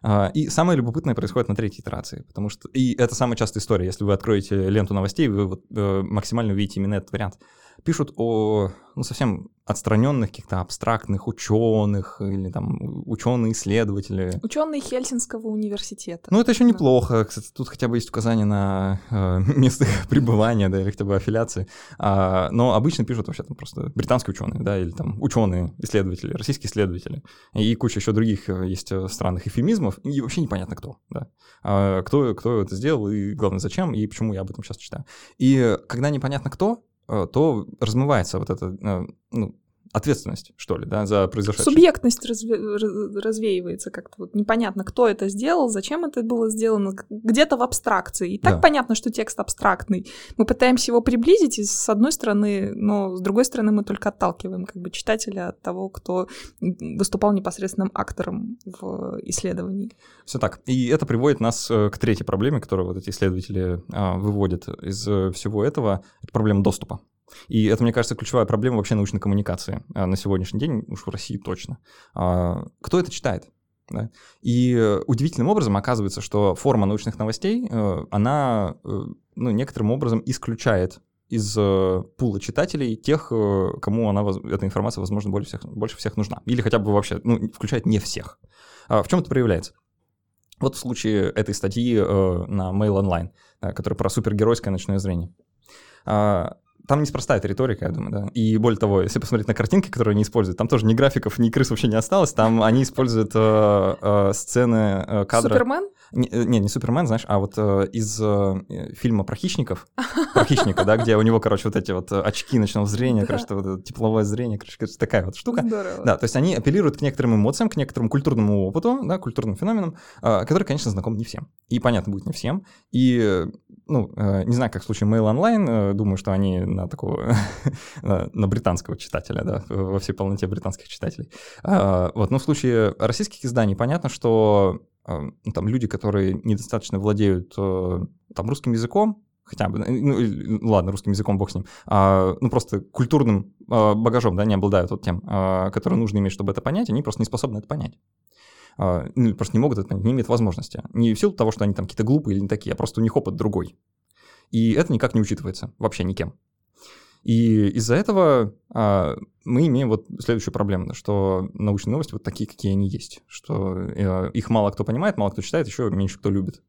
[SPEAKER 1] А, и самое любопытное происходит на третьей итерации, потому что... И это самая частая история. Если вы откроете ленту новостей, вы вот, э, максимально увидите именно этот вариант. Пишут о ну, совсем отстраненных каких-то абстрактных ученых или там ученые-исследователи.
[SPEAKER 2] Ученые Хельсинского университета.
[SPEAKER 1] Ну, это еще неплохо. Кстати, тут хотя бы есть указание на э, место пребывания, да, или хотя бы аффилиации. А, но обычно пишут вообще там просто британские ученые, да, или там ученые-исследователи, российские исследователи. И куча еще других э, есть э, странных эфемизмов, и вообще непонятно кто, да. А, кто, кто это сделал, и главное, зачем, и почему я об этом сейчас читаю. И когда непонятно кто, то размывается вот это, э, ну, ответственность, что ли, да, за произошедшее.
[SPEAKER 2] Субъектность разве... развеивается как-то. Вот непонятно, кто это сделал, зачем это было сделано, где-то в абстракции. И так да. понятно, что текст абстрактный. Мы пытаемся его приблизить, и с одной стороны, но с другой стороны мы только отталкиваем как бы читателя от того, кто выступал непосредственным актором в исследовании.
[SPEAKER 1] Все так. И это приводит нас э, к третьей проблеме, которую вот эти исследователи а, выводят из э, всего этого. Это проблема доступа. И это, мне кажется, ключевая проблема вообще научной коммуникации а, на сегодняшний день, уж в России точно. А, кто это читает? Да? И удивительным образом оказывается, что форма научных новостей, э, она э, ну, некоторым образом исключает из э, пула читателей тех, кому она, эта информация, возможно, больше всех, больше всех нужна. Или хотя бы вообще, ну, включает не всех. А в чем это проявляется? Вот в случае этой статьи на Mail Online, которая про супергеройское ночное зрение там неспроста эта риторика, я думаю, да. И более того, если посмотреть на картинки, которые они используют, там тоже ни графиков, ни крыс вообще не осталось, там они используют э, э, сцены, э, кадры...
[SPEAKER 2] Супермен?
[SPEAKER 1] Не, э, не, не Супермен, знаешь, а вот э, из э, фильма про хищников, про хищника, да, где у него, короче, вот эти вот очки ночного зрения, короче, вот тепловое зрение, короче, такая вот штука.
[SPEAKER 2] Здорово.
[SPEAKER 1] Да, то есть они апеллируют к некоторым эмоциям, к некоторому культурному опыту, да, культурным феноменам, который, конечно, знаком не всем. И понятно будет не всем. И, ну, не знаю, как в случае Mail Online, думаю, что они на такого, на британского читателя, да, во всей полноте британских читателей. Вот, но в случае российских изданий понятно, что ну, там люди, которые недостаточно владеют э, там русским языком, хотя бы, ну, ладно, русским языком бог с ним, а, ну, просто культурным а, багажом, да, не обладают вот тем, а, который нужно иметь, чтобы это понять, они просто не способны это понять. А, ну, просто не могут это понять, не имеют возможности. Не в силу того, что они там какие-то глупые или не такие, а просто у них опыт другой. И это никак не учитывается вообще никем. И из-за этого а, мы имеем вот следующую проблему, что научные новости вот такие, какие они есть, что а, их мало кто понимает, мало кто читает, еще меньше кто любит.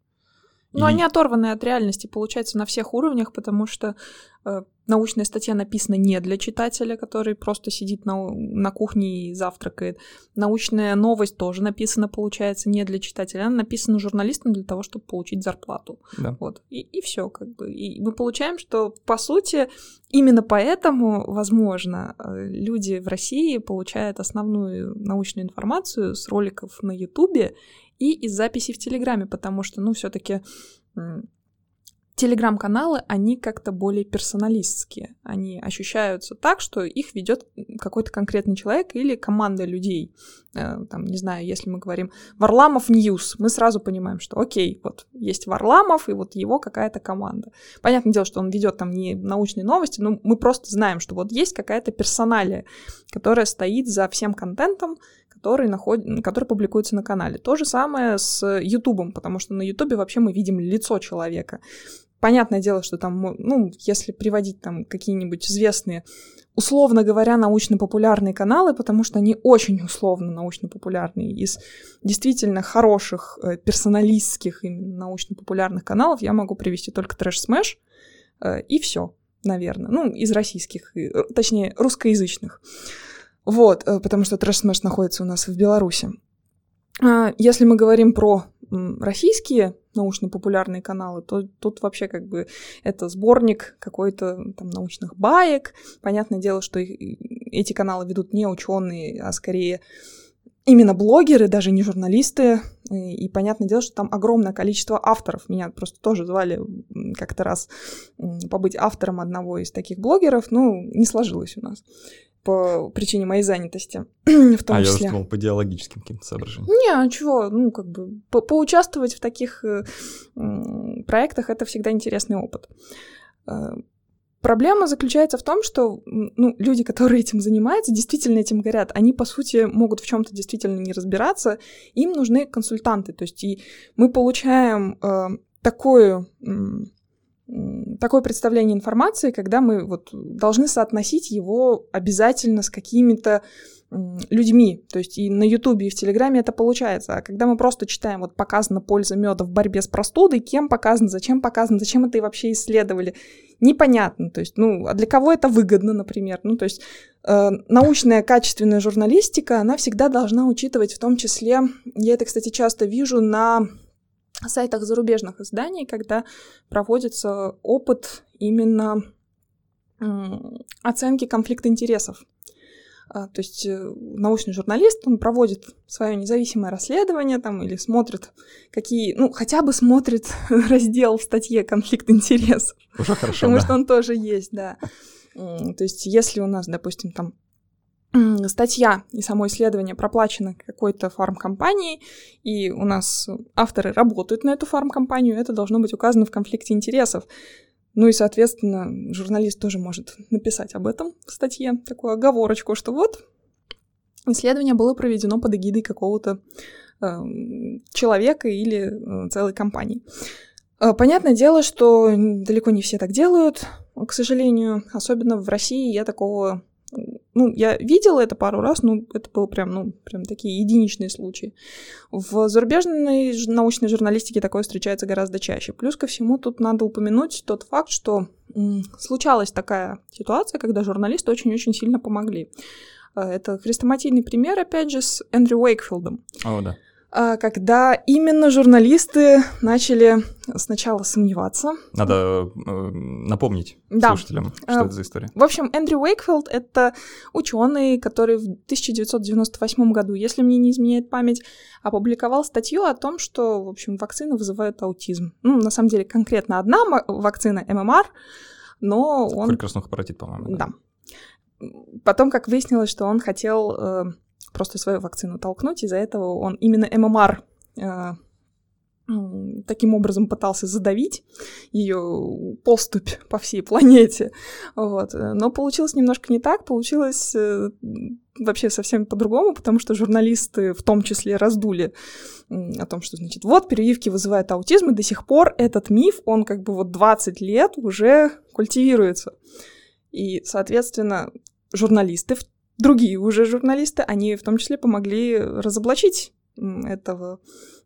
[SPEAKER 2] Но и... они оторваны от реальности, получается, на всех уровнях, потому что э, научная статья написана не для читателя, который просто сидит на, на кухне и завтракает. Научная новость тоже написана, получается, не для читателя. Она написана журналистом для того, чтобы получить зарплату.
[SPEAKER 1] Да.
[SPEAKER 2] Вот. И, и все, как бы. И мы получаем, что, по сути, именно поэтому, возможно, э, люди в России получают основную научную информацию с роликов на Ютубе и из записей в Телеграме, потому что, ну, все-таки Телеграм-каналы, они как-то более персоналистские. Они ощущаются так, что их ведет какой-то конкретный человек или команда людей. Э, там, не знаю, если мы говорим Варламов News, мы сразу понимаем, что окей, вот есть Варламов, и вот его какая-то команда. Понятное дело, что он ведет там не научные новости, но мы просто знаем, что вот есть какая-то персоналия, которая стоит за всем контентом, который, наход... который публикуется на канале. То же самое с Ютубом, потому что на Ютубе вообще мы видим лицо человека. Понятное дело, что там, ну, если приводить там какие-нибудь известные, условно говоря, научно-популярные каналы, потому что они очень условно научно-популярные. Из действительно хороших, э, персоналистских научно-популярных каналов я могу привести только Trash Smash, э, и все, наверное. Ну, из российских, э, точнее, русскоязычных. Вот, потому что Trash Smash находится у нас в Беларуси. А, если мы говорим про российские научно-популярные каналы, то тут вообще как бы это сборник какой-то там научных баек. Понятное дело, что их, эти каналы ведут не ученые, а скорее именно блогеры, даже не журналисты. И, и понятное дело, что там огромное количество авторов. Меня просто тоже звали как-то раз побыть автором одного из таких блогеров. Ну, не сложилось у нас по причине моей занятости, в том
[SPEAKER 1] а,
[SPEAKER 2] числе.
[SPEAKER 1] я думал, по идеологическим каким-то соображениям.
[SPEAKER 2] Не, а чего, ну, как бы, по поучаствовать в таких э, проектах — это всегда интересный опыт. Э, проблема заключается в том, что ну, люди, которые этим занимаются, действительно этим горят. Они, по сути, могут в чем-то действительно не разбираться. Им нужны консультанты. То есть и мы получаем э, такую такое представление информации, когда мы вот должны соотносить его обязательно с какими-то людьми. То есть и на Ютубе, и в Телеграме это получается. А когда мы просто читаем, вот показана польза меда в борьбе с простудой, кем показано, зачем показано, зачем это и вообще исследовали, непонятно. То есть, ну, а для кого это выгодно, например? Ну, то есть э, научная качественная журналистика, она всегда должна учитывать в том числе, я это, кстати, часто вижу на сайтах зарубежных изданий, когда проводится опыт именно оценки конфликта интересов. А, то есть э, научный журналист, он проводит свое независимое расследование там или смотрит какие, ну, хотя бы смотрит раздел в статье «Конфликт интересов».
[SPEAKER 1] Уже хорошо,
[SPEAKER 2] Потому
[SPEAKER 1] да.
[SPEAKER 2] что он тоже есть, да. То есть если у нас, допустим, там статья и само исследование проплачено какой-то фармкомпанией, и у нас авторы работают на эту фармкомпанию, это должно быть указано в конфликте интересов. Ну и, соответственно, журналист тоже может написать об этом в статье, такую оговорочку, что вот исследование было проведено под эгидой какого-то э, человека или э, целой компании. Э, понятное дело, что далеко не все так делают, к сожалению, особенно в России я такого ну, я видела это пару раз, но это был прям, ну, прям такие единичные случаи. В зарубежной научной журналистике такое встречается гораздо чаще. Плюс ко всему тут надо упомянуть тот факт, что случалась такая ситуация, когда журналисты очень-очень сильно помогли. Э, это хрестоматийный пример, опять же, с Эндрю Уэйкфилдом.
[SPEAKER 1] О, да.
[SPEAKER 2] А, когда именно журналисты начали сначала сомневаться.
[SPEAKER 1] Надо э, напомнить да. слушателям, что а, это за история.
[SPEAKER 2] В общем, Эндрю Уэйкфилд — это ученый, который в 1998 году, если мне не изменяет память, опубликовал статью о том, что, в общем, вакцины вызывают аутизм. Ну, на самом деле, конкретно одна вакцина ММР, но он...
[SPEAKER 1] Красных паротит, по-моему.
[SPEAKER 2] Да. да. Потом, как выяснилось, что он хотел... Просто свою вакцину толкнуть. Из-за этого он именно ММР э, таким образом пытался задавить ее поступь по всей планете. Вот. Но получилось немножко не так, получилось э, вообще совсем по-другому, потому что журналисты в том числе раздули о том, что, значит, вот, прививки вызывают аутизм, и до сих пор этот миф, он как бы вот 20 лет уже культивируется. И, соответственно, журналисты в другие уже журналисты, они в том числе помогли разоблачить этого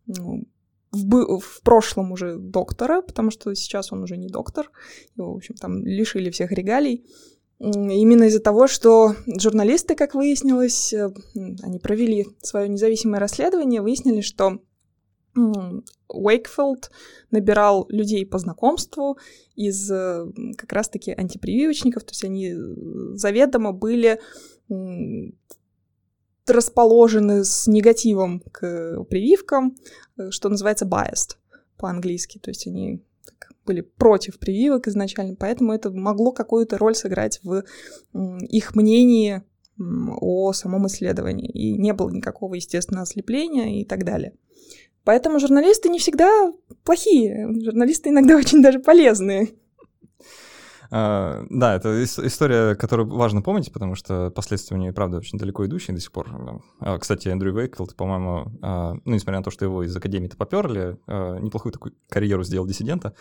[SPEAKER 2] ну, в, в прошлом уже доктора, потому что сейчас он уже не доктор, его, в общем, там лишили всех регалий. Именно из-за того, что журналисты, как выяснилось, э, они провели свое независимое расследование, выяснили, что Уэйкфилд набирал людей по знакомству из э, как раз-таки антипрививочников, то есть они э, заведомо были расположены с негативом к прививкам, э, что называется biased по-английски, то есть они были против прививок изначально, поэтому это могло какую-то роль сыграть в их мнении о самом исследовании. И не было никакого, естественно, ослепления и так далее. Поэтому журналисты не всегда плохие. Журналисты иногда очень даже полезные.
[SPEAKER 1] Uh, да, это история, которую важно помнить, потому что последствия у нее, правда, очень далеко идущие до сих пор. Uh, кстати, Эндрю Вейкфилд, по-моему, uh, ну, несмотря на то, что его из академии-то поперли, неплохую такую карьеру сделал диссидента,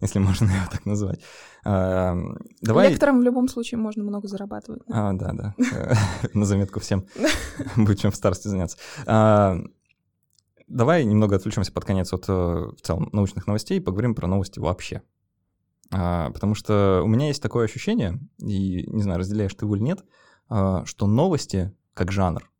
[SPEAKER 1] если можно его так назвать.
[SPEAKER 2] Давай... Лекторам в любом случае можно много зарабатывать.
[SPEAKER 1] А, да, да. На заметку всем. Будет чем в старости заняться. Давай немного отвлечемся под конец от э, в целом научных новостей и поговорим про новости вообще. А, потому что у меня есть такое ощущение, и не знаю, разделяешь ты его или нет, а, что новости, как жанр,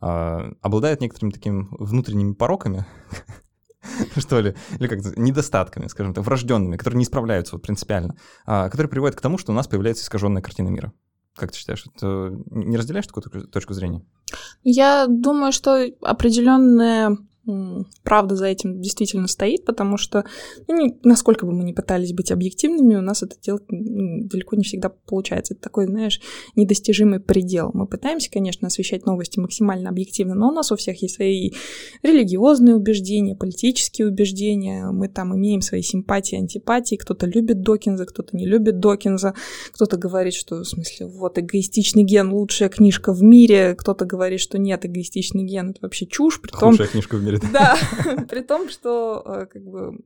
[SPEAKER 1] а, обладают некоторыми такими внутренними пороками, что ли, или как недостатками, скажем так, врожденными, которые не справляются вот принципиально, которые приводят к тому, что у нас появляется искаженная картина мира. Как ты считаешь, это не разделяешь такую точку зрения?
[SPEAKER 2] Я думаю, что определенная правда за этим действительно стоит, потому что, ну, не, насколько бы мы ни пытались быть объективными, у нас это делать далеко не всегда получается. Это такой, знаешь, недостижимый предел. Мы пытаемся, конечно, освещать новости максимально объективно, но у нас у всех есть свои религиозные убеждения, политические убеждения, мы там имеем свои симпатии, антипатии, кто-то любит Докинза, кто-то не любит Докинза, кто-то говорит, что, в смысле, вот, эгоистичный ген — лучшая книжка в мире, кто-то говорит, что нет, эгоистичный ген — это вообще чушь,
[SPEAKER 1] при том... Лучшая книжка в мире
[SPEAKER 2] говорит. Да, при том, что э, как бы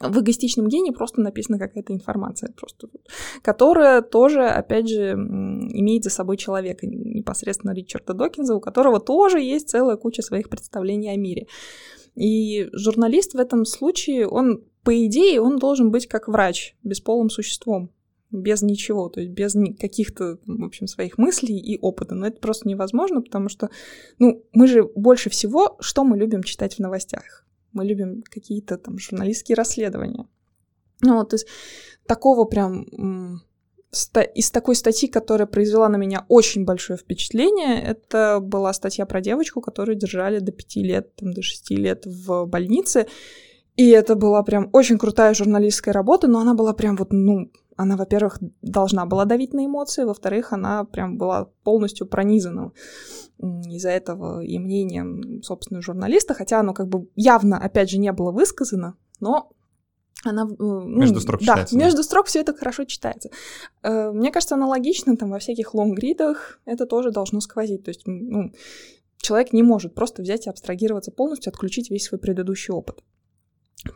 [SPEAKER 2] в эгоистичном гене просто написана какая-то информация, просто, которая тоже, опять же, имеет за собой человека, непосредственно Ричарда Докинза, у которого тоже есть целая куча своих представлений о мире. И журналист в этом случае, он, по идее, он должен быть как врач, бесполым существом без ничего, то есть без каких-то, в общем, своих мыслей и опыта. Но это просто невозможно, потому что, ну, мы же больше всего, что мы любим читать в новостях? Мы любим какие-то там журналистские расследования. Ну, вот, то есть такого прям из такой статьи, которая произвела на меня очень большое впечатление, это была статья про девочку, которую держали до пяти лет, там, до шести лет в больнице. И это была прям очень крутая журналистская работа, но она была прям вот, ну, она, во-первых, должна была давить на эмоции, во-вторых, она прям была полностью пронизана из-за этого и мнением, собственно, журналиста, хотя оно как бы явно, опять же, не было высказано, но она... Ну,
[SPEAKER 1] между строк да, читается.
[SPEAKER 2] между строк все это хорошо читается. Э, мне кажется, аналогично там во всяких лонгридах это тоже должно сквозить. То есть ну, человек не может просто взять и абстрагироваться полностью, отключить весь свой предыдущий опыт.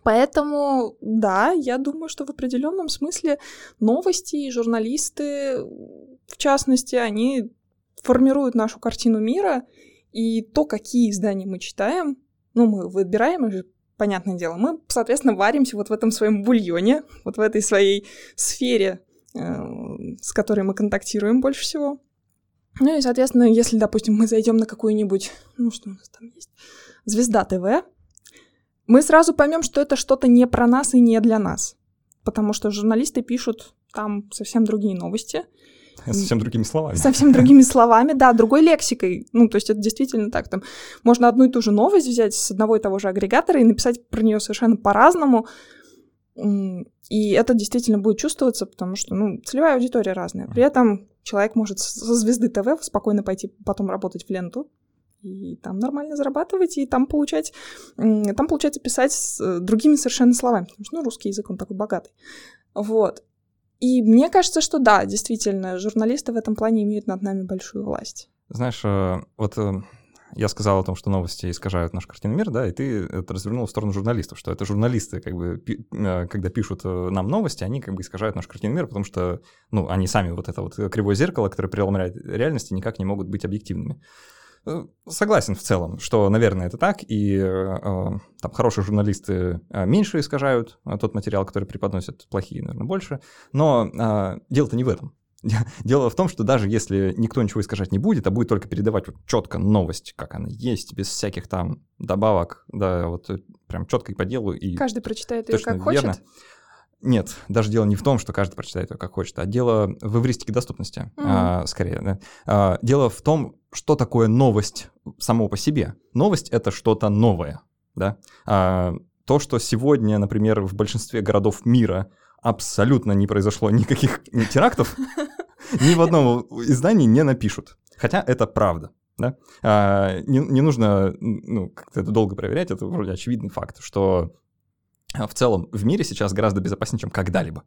[SPEAKER 2] Поэтому, да, я думаю, что в определенном смысле новости и журналисты, в частности, они формируют нашу картину мира, и то, какие издания мы читаем, ну, мы выбираем их понятное дело. Мы, соответственно, варимся вот в этом своем бульоне, вот в этой своей сфере, э, с которой мы контактируем больше всего. Ну и, соответственно, если, допустим, мы зайдем на какую-нибудь, ну что у нас там есть, Звезда ТВ, мы сразу поймем, что это что-то не про нас и не для нас. Потому что журналисты пишут там совсем другие новости.
[SPEAKER 1] Совсем другими словами.
[SPEAKER 2] Совсем другими словами, да, другой лексикой. Ну, то есть это действительно так. Там можно одну и ту же новость взять с одного и того же агрегатора и написать про нее совершенно по-разному. И это действительно будет чувствоваться, потому что, ну, целевая аудитория разная. При этом человек может со звезды ТВ спокойно пойти потом работать в ленту, и там нормально зарабатывать, и там получать, там получается писать с э, другими совершенно словами, потому что, ну, русский язык, он такой богатый. Вот. И мне кажется, что да, действительно, журналисты в этом плане имеют над нами большую власть.
[SPEAKER 1] Знаешь, э, вот э, я сказал о том, что новости искажают наш картинный мир, да, и ты это развернул в сторону журналистов, что это журналисты, как бы, когда пишут нам новости, они как бы искажают наш картинный мир, потому что, ну, они сами вот это вот кривое зеркало, которое преломляет реальности, никак не могут быть объективными. Э, согласен в целом, что, наверное, это так, и э, э там хорошие журналисты меньше искажают тот материал, который преподносят, плохие, наверное, больше. Но дело-то не в этом. Дело в том, что даже если никто ничего искажать не будет, а будет только передавать вот четко новость, как она есть, без всяких там добавок, да, вот прям четко и по делу. И
[SPEAKER 2] Каждый прочитает ее как верно. хочет.
[SPEAKER 1] Нет, даже дело не в том, что каждый прочитает ее как хочет, а дело в эвристике доступности, mm-hmm. а, скорее. Да? А, дело в том, что такое новость само по себе. Новость — это что-то новое. Да? А, то, что сегодня, например, в большинстве городов мира абсолютно не произошло никаких терактов, ни в одном издании не напишут. Хотя это правда. Да? А, не, не нужно ну, как-то это долго проверять, это вроде очевидный факт, что в целом в мире сейчас гораздо безопаснее, чем когда-либо.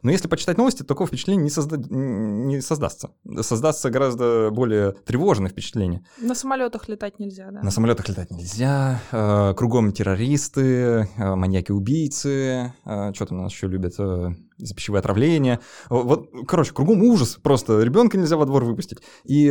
[SPEAKER 1] Но если почитать новости, такого впечатления не, созда... не создастся. Создастся гораздо более тревожное впечатление.
[SPEAKER 2] На самолетах летать нельзя, да?
[SPEAKER 1] На самолетах летать нельзя. Э, кругом террористы, э, маньяки-убийцы. Э, что там у нас еще любят? Э, пищевое отравление. Вот, короче, кругом ужас. Просто ребенка нельзя во двор выпустить. И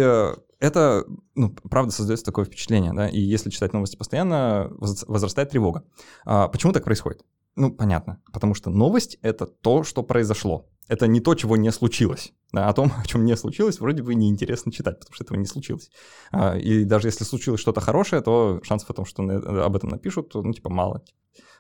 [SPEAKER 1] это, ну, правда, создается такое впечатление, да, и если читать новости постоянно, возрастает тревога. А почему так происходит? Ну, понятно, потому что новость — это то, что произошло. Это не то, чего не случилось. Да, о том, о чем не случилось, вроде бы неинтересно читать, потому что этого не случилось. А, и даже если случилось что-то хорошее, то шансов о том, что об этом напишут, ну, типа, мало.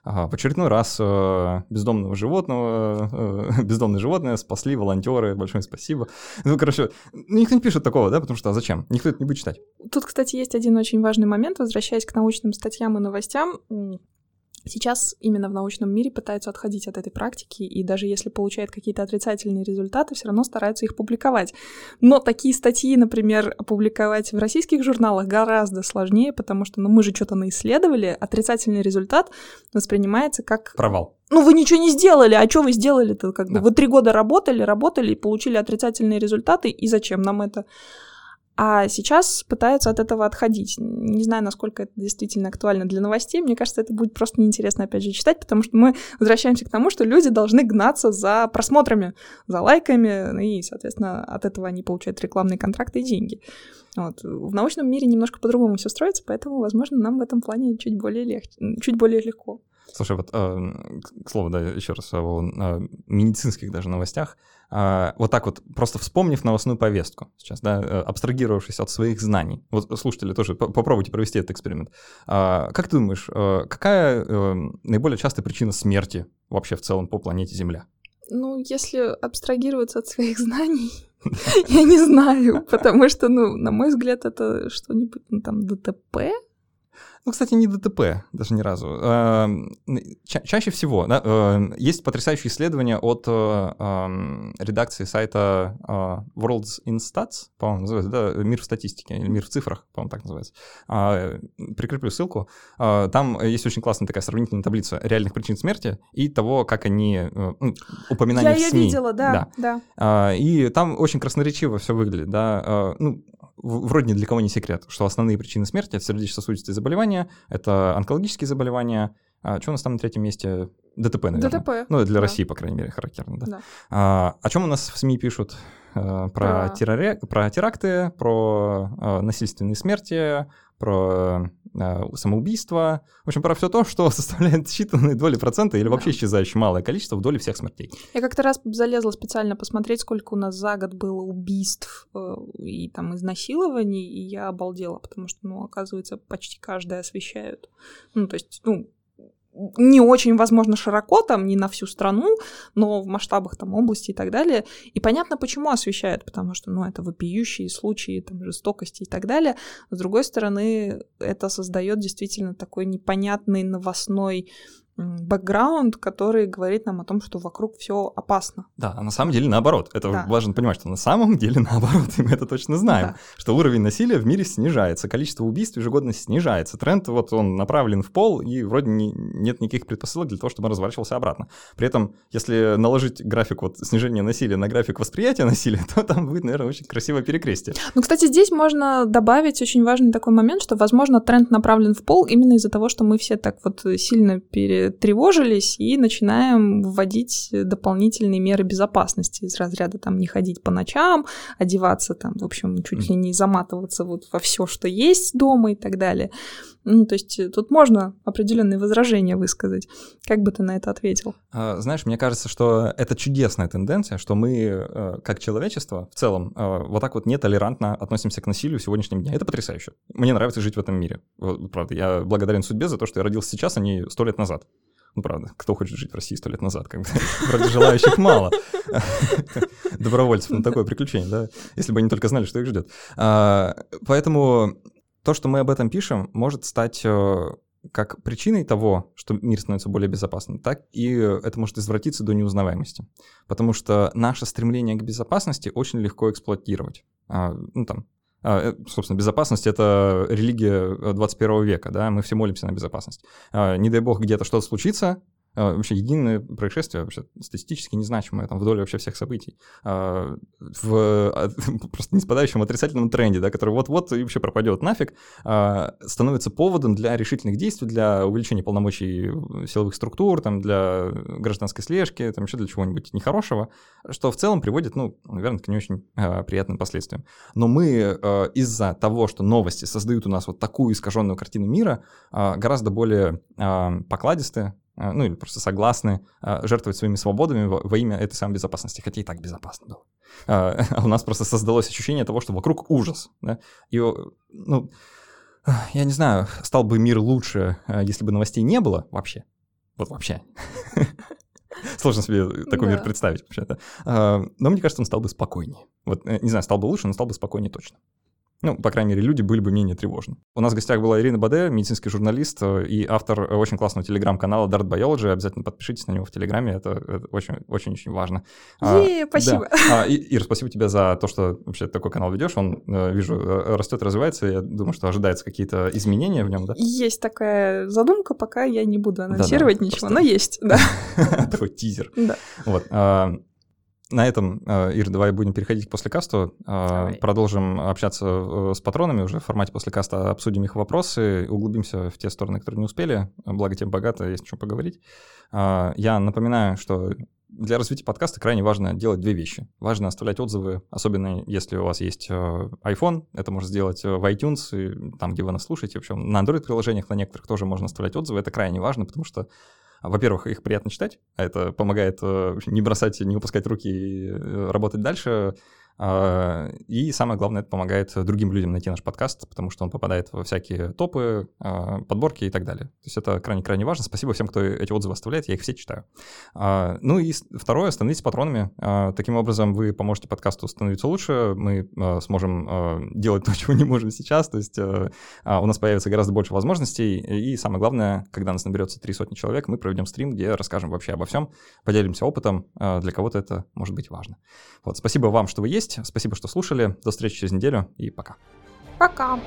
[SPEAKER 1] Ага, в очередной раз э, бездомного животного, э, бездомное животное спасли волонтеры, большое спасибо. Ну, короче, никто не пишет такого, да, потому что а зачем? Никто это не будет читать.
[SPEAKER 2] Тут, кстати, есть один очень важный момент, возвращаясь к научным статьям и новостям. Сейчас именно в научном мире пытаются отходить от этой практики, и даже если получают какие-то отрицательные результаты, все равно стараются их публиковать. Но такие статьи, например, опубликовать в российских журналах гораздо сложнее, потому что ну, мы же что-то наисследовали, отрицательный результат воспринимается как...
[SPEAKER 1] Провал.
[SPEAKER 2] Ну, вы ничего не сделали, а что вы сделали-то? Как да. бы вы три года работали, работали, получили отрицательные результаты, и зачем нам это? А сейчас пытаются от этого отходить. Не знаю, насколько это действительно актуально для новостей. Мне кажется, это будет просто неинтересно, опять же, читать, потому что мы возвращаемся к тому, что люди должны гнаться за просмотрами, за лайками, и, соответственно, от этого они получают рекламные контракты и деньги. Вот. В научном мире немножко по-другому все строится, поэтому, возможно, нам в этом плане чуть более легче, чуть более легко.
[SPEAKER 1] Слушай, вот, э, к слову, да, еще раз о э, медицинских даже новостях. Э, вот так вот, просто вспомнив новостную повестку сейчас, да, э, абстрагировавшись от своих знаний. Вот слушатели тоже попробуйте провести этот эксперимент. Э, как ты думаешь, э, какая э, наиболее частая причина смерти вообще в целом по планете Земля?
[SPEAKER 2] Ну, если абстрагироваться от своих знаний, я не знаю, потому что, ну, на мой взгляд, это что-нибудь, ну, там, ДТП,
[SPEAKER 1] ну, кстати, не ДТП даже ни разу. Эм, ча- чаще всего да, эм, есть потрясающее исследование от э, эм, редакции сайта э, Worlds in Stats, по-моему, называется, да, «Мир в статистике» или «Мир в цифрах», по-моему, так называется. А, прикреплю ссылку. А, там есть очень классная такая сравнительная таблица реальных причин смерти и того, как они э, ну, упоминания
[SPEAKER 2] Я
[SPEAKER 1] в СМИ.
[SPEAKER 2] Я видела, да, да. да.
[SPEAKER 1] А, и там очень красноречиво все выглядит, да. Ну, вроде ни для кого не секрет, что основные причины смерти — это сердечно-сосудистые заболевания, это онкологические заболевания, А что у нас там на третьем месте? ДТП, наверное.
[SPEAKER 2] ДТП.
[SPEAKER 1] Ну, для
[SPEAKER 2] да.
[SPEAKER 1] России, по крайней мере, характерно, да.
[SPEAKER 2] Да.
[SPEAKER 1] А, о чем у нас в СМИ пишут? А, про,
[SPEAKER 2] Про-
[SPEAKER 1] терроре- про теракты, про а, насильственные смерти, про а, самоубийство. В общем, про все то, что составляет считанные доли процента или вообще исчезающее малое количество в доле всех смертей.
[SPEAKER 2] Я как-то раз залезла специально посмотреть, сколько у нас за год было убийств э, и там изнасилований, и я обалдела, потому что, ну, оказывается, почти каждое освещают. Ну, то есть, ну, не очень, возможно, широко, там, не на всю страну, но в масштабах там области и так далее. И понятно, почему освещают, потому что, ну, это вопиющие случаи там жестокости и так далее. С другой стороны, это создает действительно такой непонятный новостной бэкграунд, который говорит нам о том, что вокруг все опасно.
[SPEAKER 1] Да, а на самом деле наоборот. Это
[SPEAKER 2] Да.
[SPEAKER 1] важно понимать, что на самом деле наоборот, и мы это точно знаем,
[SPEAKER 2] Да.
[SPEAKER 1] что уровень насилия в мире снижается, количество убийств ежегодно снижается. Тренд вот он направлен в пол, и вроде не- нет никаких предпосылок для того, чтобы он разворачивался обратно. При этом, если наложить график вот снижения насилия на график восприятия насилия, то там будет, наверное, очень красивое перекрестие.
[SPEAKER 2] Ну, кстати, здесь можно добавить очень важный такой момент, что, возможно, тренд направлен в пол именно из-за того, что мы все так вот сильно перетревожились и начинаем вводить дополнительные меры безопасности из разряда там не ходить по ночам, одеваться там, в общем, чуть ли не заматываться вот во все, что есть дома и так далее. Ну, то есть тут можно определенные возражения высказать. Как бы ты на это ответил?
[SPEAKER 1] А, Знаешь, мне кажется, что это чудесная тенденция, что мы, э, как человечество, в целом, э, вот так вот нетолерантно относимся к насилию в сегодняшнем дне. Это потрясающе. Мне нравится жить в этом мире. Правда, я благодарен судьбе за то, что я родился сейчас, а не сто лет назад. Ну, правда, кто хочет жить в России сто лет назад? Бы, вроде желающих мало. Добровольцев на такое приключение, да? Если бы они только знали, что их ждет. А, Поэтому то, что мы об этом пишем, может стать э, как причиной того, что мир становится более безопасным, так и это может извратиться до неузнаваемости. Потому что наше стремление к безопасности очень легко эксплуатировать. А, ну, там, а, э, собственно, безопасность — это религия э, 21 века, да, мы все молимся на безопасность. А, Не дай бог где-то что-то случится, вообще единое происшествие, вообще статистически незначимое там, в доле вообще всех событий, а, в а, просто не спадающем отрицательном тренде, да, который вот-вот и вообще пропадет нафиг, а, становится поводом для решительных действий, для увеличения полномочий силовых структур, там, для гражданской слежки, там еще для чего-нибудь нехорошего, что в целом приводит, ну, наверное, к не очень а, приятным последствиям. Но мы а, из-за того, что новости создают у нас вот такую искаженную картину мира, а, гораздо более а, покладистые, а, ну или просто согласны а, жертвовать своими свободами во, имя этой самой безопасности, хотя и так безопасно было. А а у нас просто создалось ощущение того, что вокруг ужас. Да? И, ну, я не знаю, стал бы мир лучше, а, если бы новостей не было вообще. Вот вообще. Сложно себе такой мир представить вообще-то. А, Но мне кажется, он стал бы спокойнее. Вот, э, не знаю, стал бы лучше, но стал бы спокойнее точно. Ну, по крайней мере, люди были бы менее тревожны. У нас в гостях была Ирина Баде, медицинский журналист и автор очень классного телеграм-канала Dart Biology. Обязательно подпишитесь на него в Телеграме, это это очень-очень важно. А,
[SPEAKER 2] Е, спасибо.
[SPEAKER 1] да. А, и- Ир, спасибо тебе за то, что вообще такой канал ведешь. Он, э, вижу, э, растет, развивается. Я думаю, что ожидается какие-то изменения в нем, да?
[SPEAKER 2] Есть такая задумка, пока я не буду анонсировать
[SPEAKER 1] Да-да,
[SPEAKER 2] ничего,
[SPEAKER 1] просто-
[SPEAKER 2] но есть, да.
[SPEAKER 1] Такой тизер.
[SPEAKER 2] да.
[SPEAKER 1] Вот. На этом, а, Ир, давай будем переходить к послекасту. А,
[SPEAKER 2] Давай.
[SPEAKER 1] Продолжим общаться э, с патронами уже в формате послекаста, обсудим их вопросы, углубимся в те стороны, которые не успели. Благо, тем богато, есть о чем поговорить. Я напоминаю, что для развития подкаста крайне важно делать две вещи. Важно оставлять отзывы, особенно если у вас есть э, iPhone. Это можно сделать э, в iTunes, и там, где вы нас слушаете. В общем, на Android-приложениях, на некоторых тоже можно оставлять отзывы. Это крайне важно, потому что во-первых, их приятно читать, а это помогает э, не бросать, не упускать руки и э, работать дальше. А, И самое главное, это помогает другим людям найти наш подкаст, потому что он попадает во всякие топы, а, подборки и так далее. То есть это крайне-крайне важно. Спасибо всем, кто эти отзывы оставляет, я их все читаю. А, Ну и второе, становитесь патронами. Таким образом, вы поможете подкасту становиться лучше, мы сможем делать то, чего не можем сейчас, то есть у нас появится гораздо больше возможностей, и самое главное, когда нас наберется три сотни человек, мы проведем стрим, где расскажем вообще обо всем, поделимся опытом, для кого-то это может быть важно. Вот, спасибо вам, что вы есть, спасибо, что слушали, до встречи через неделю, и пока.
[SPEAKER 2] Пока.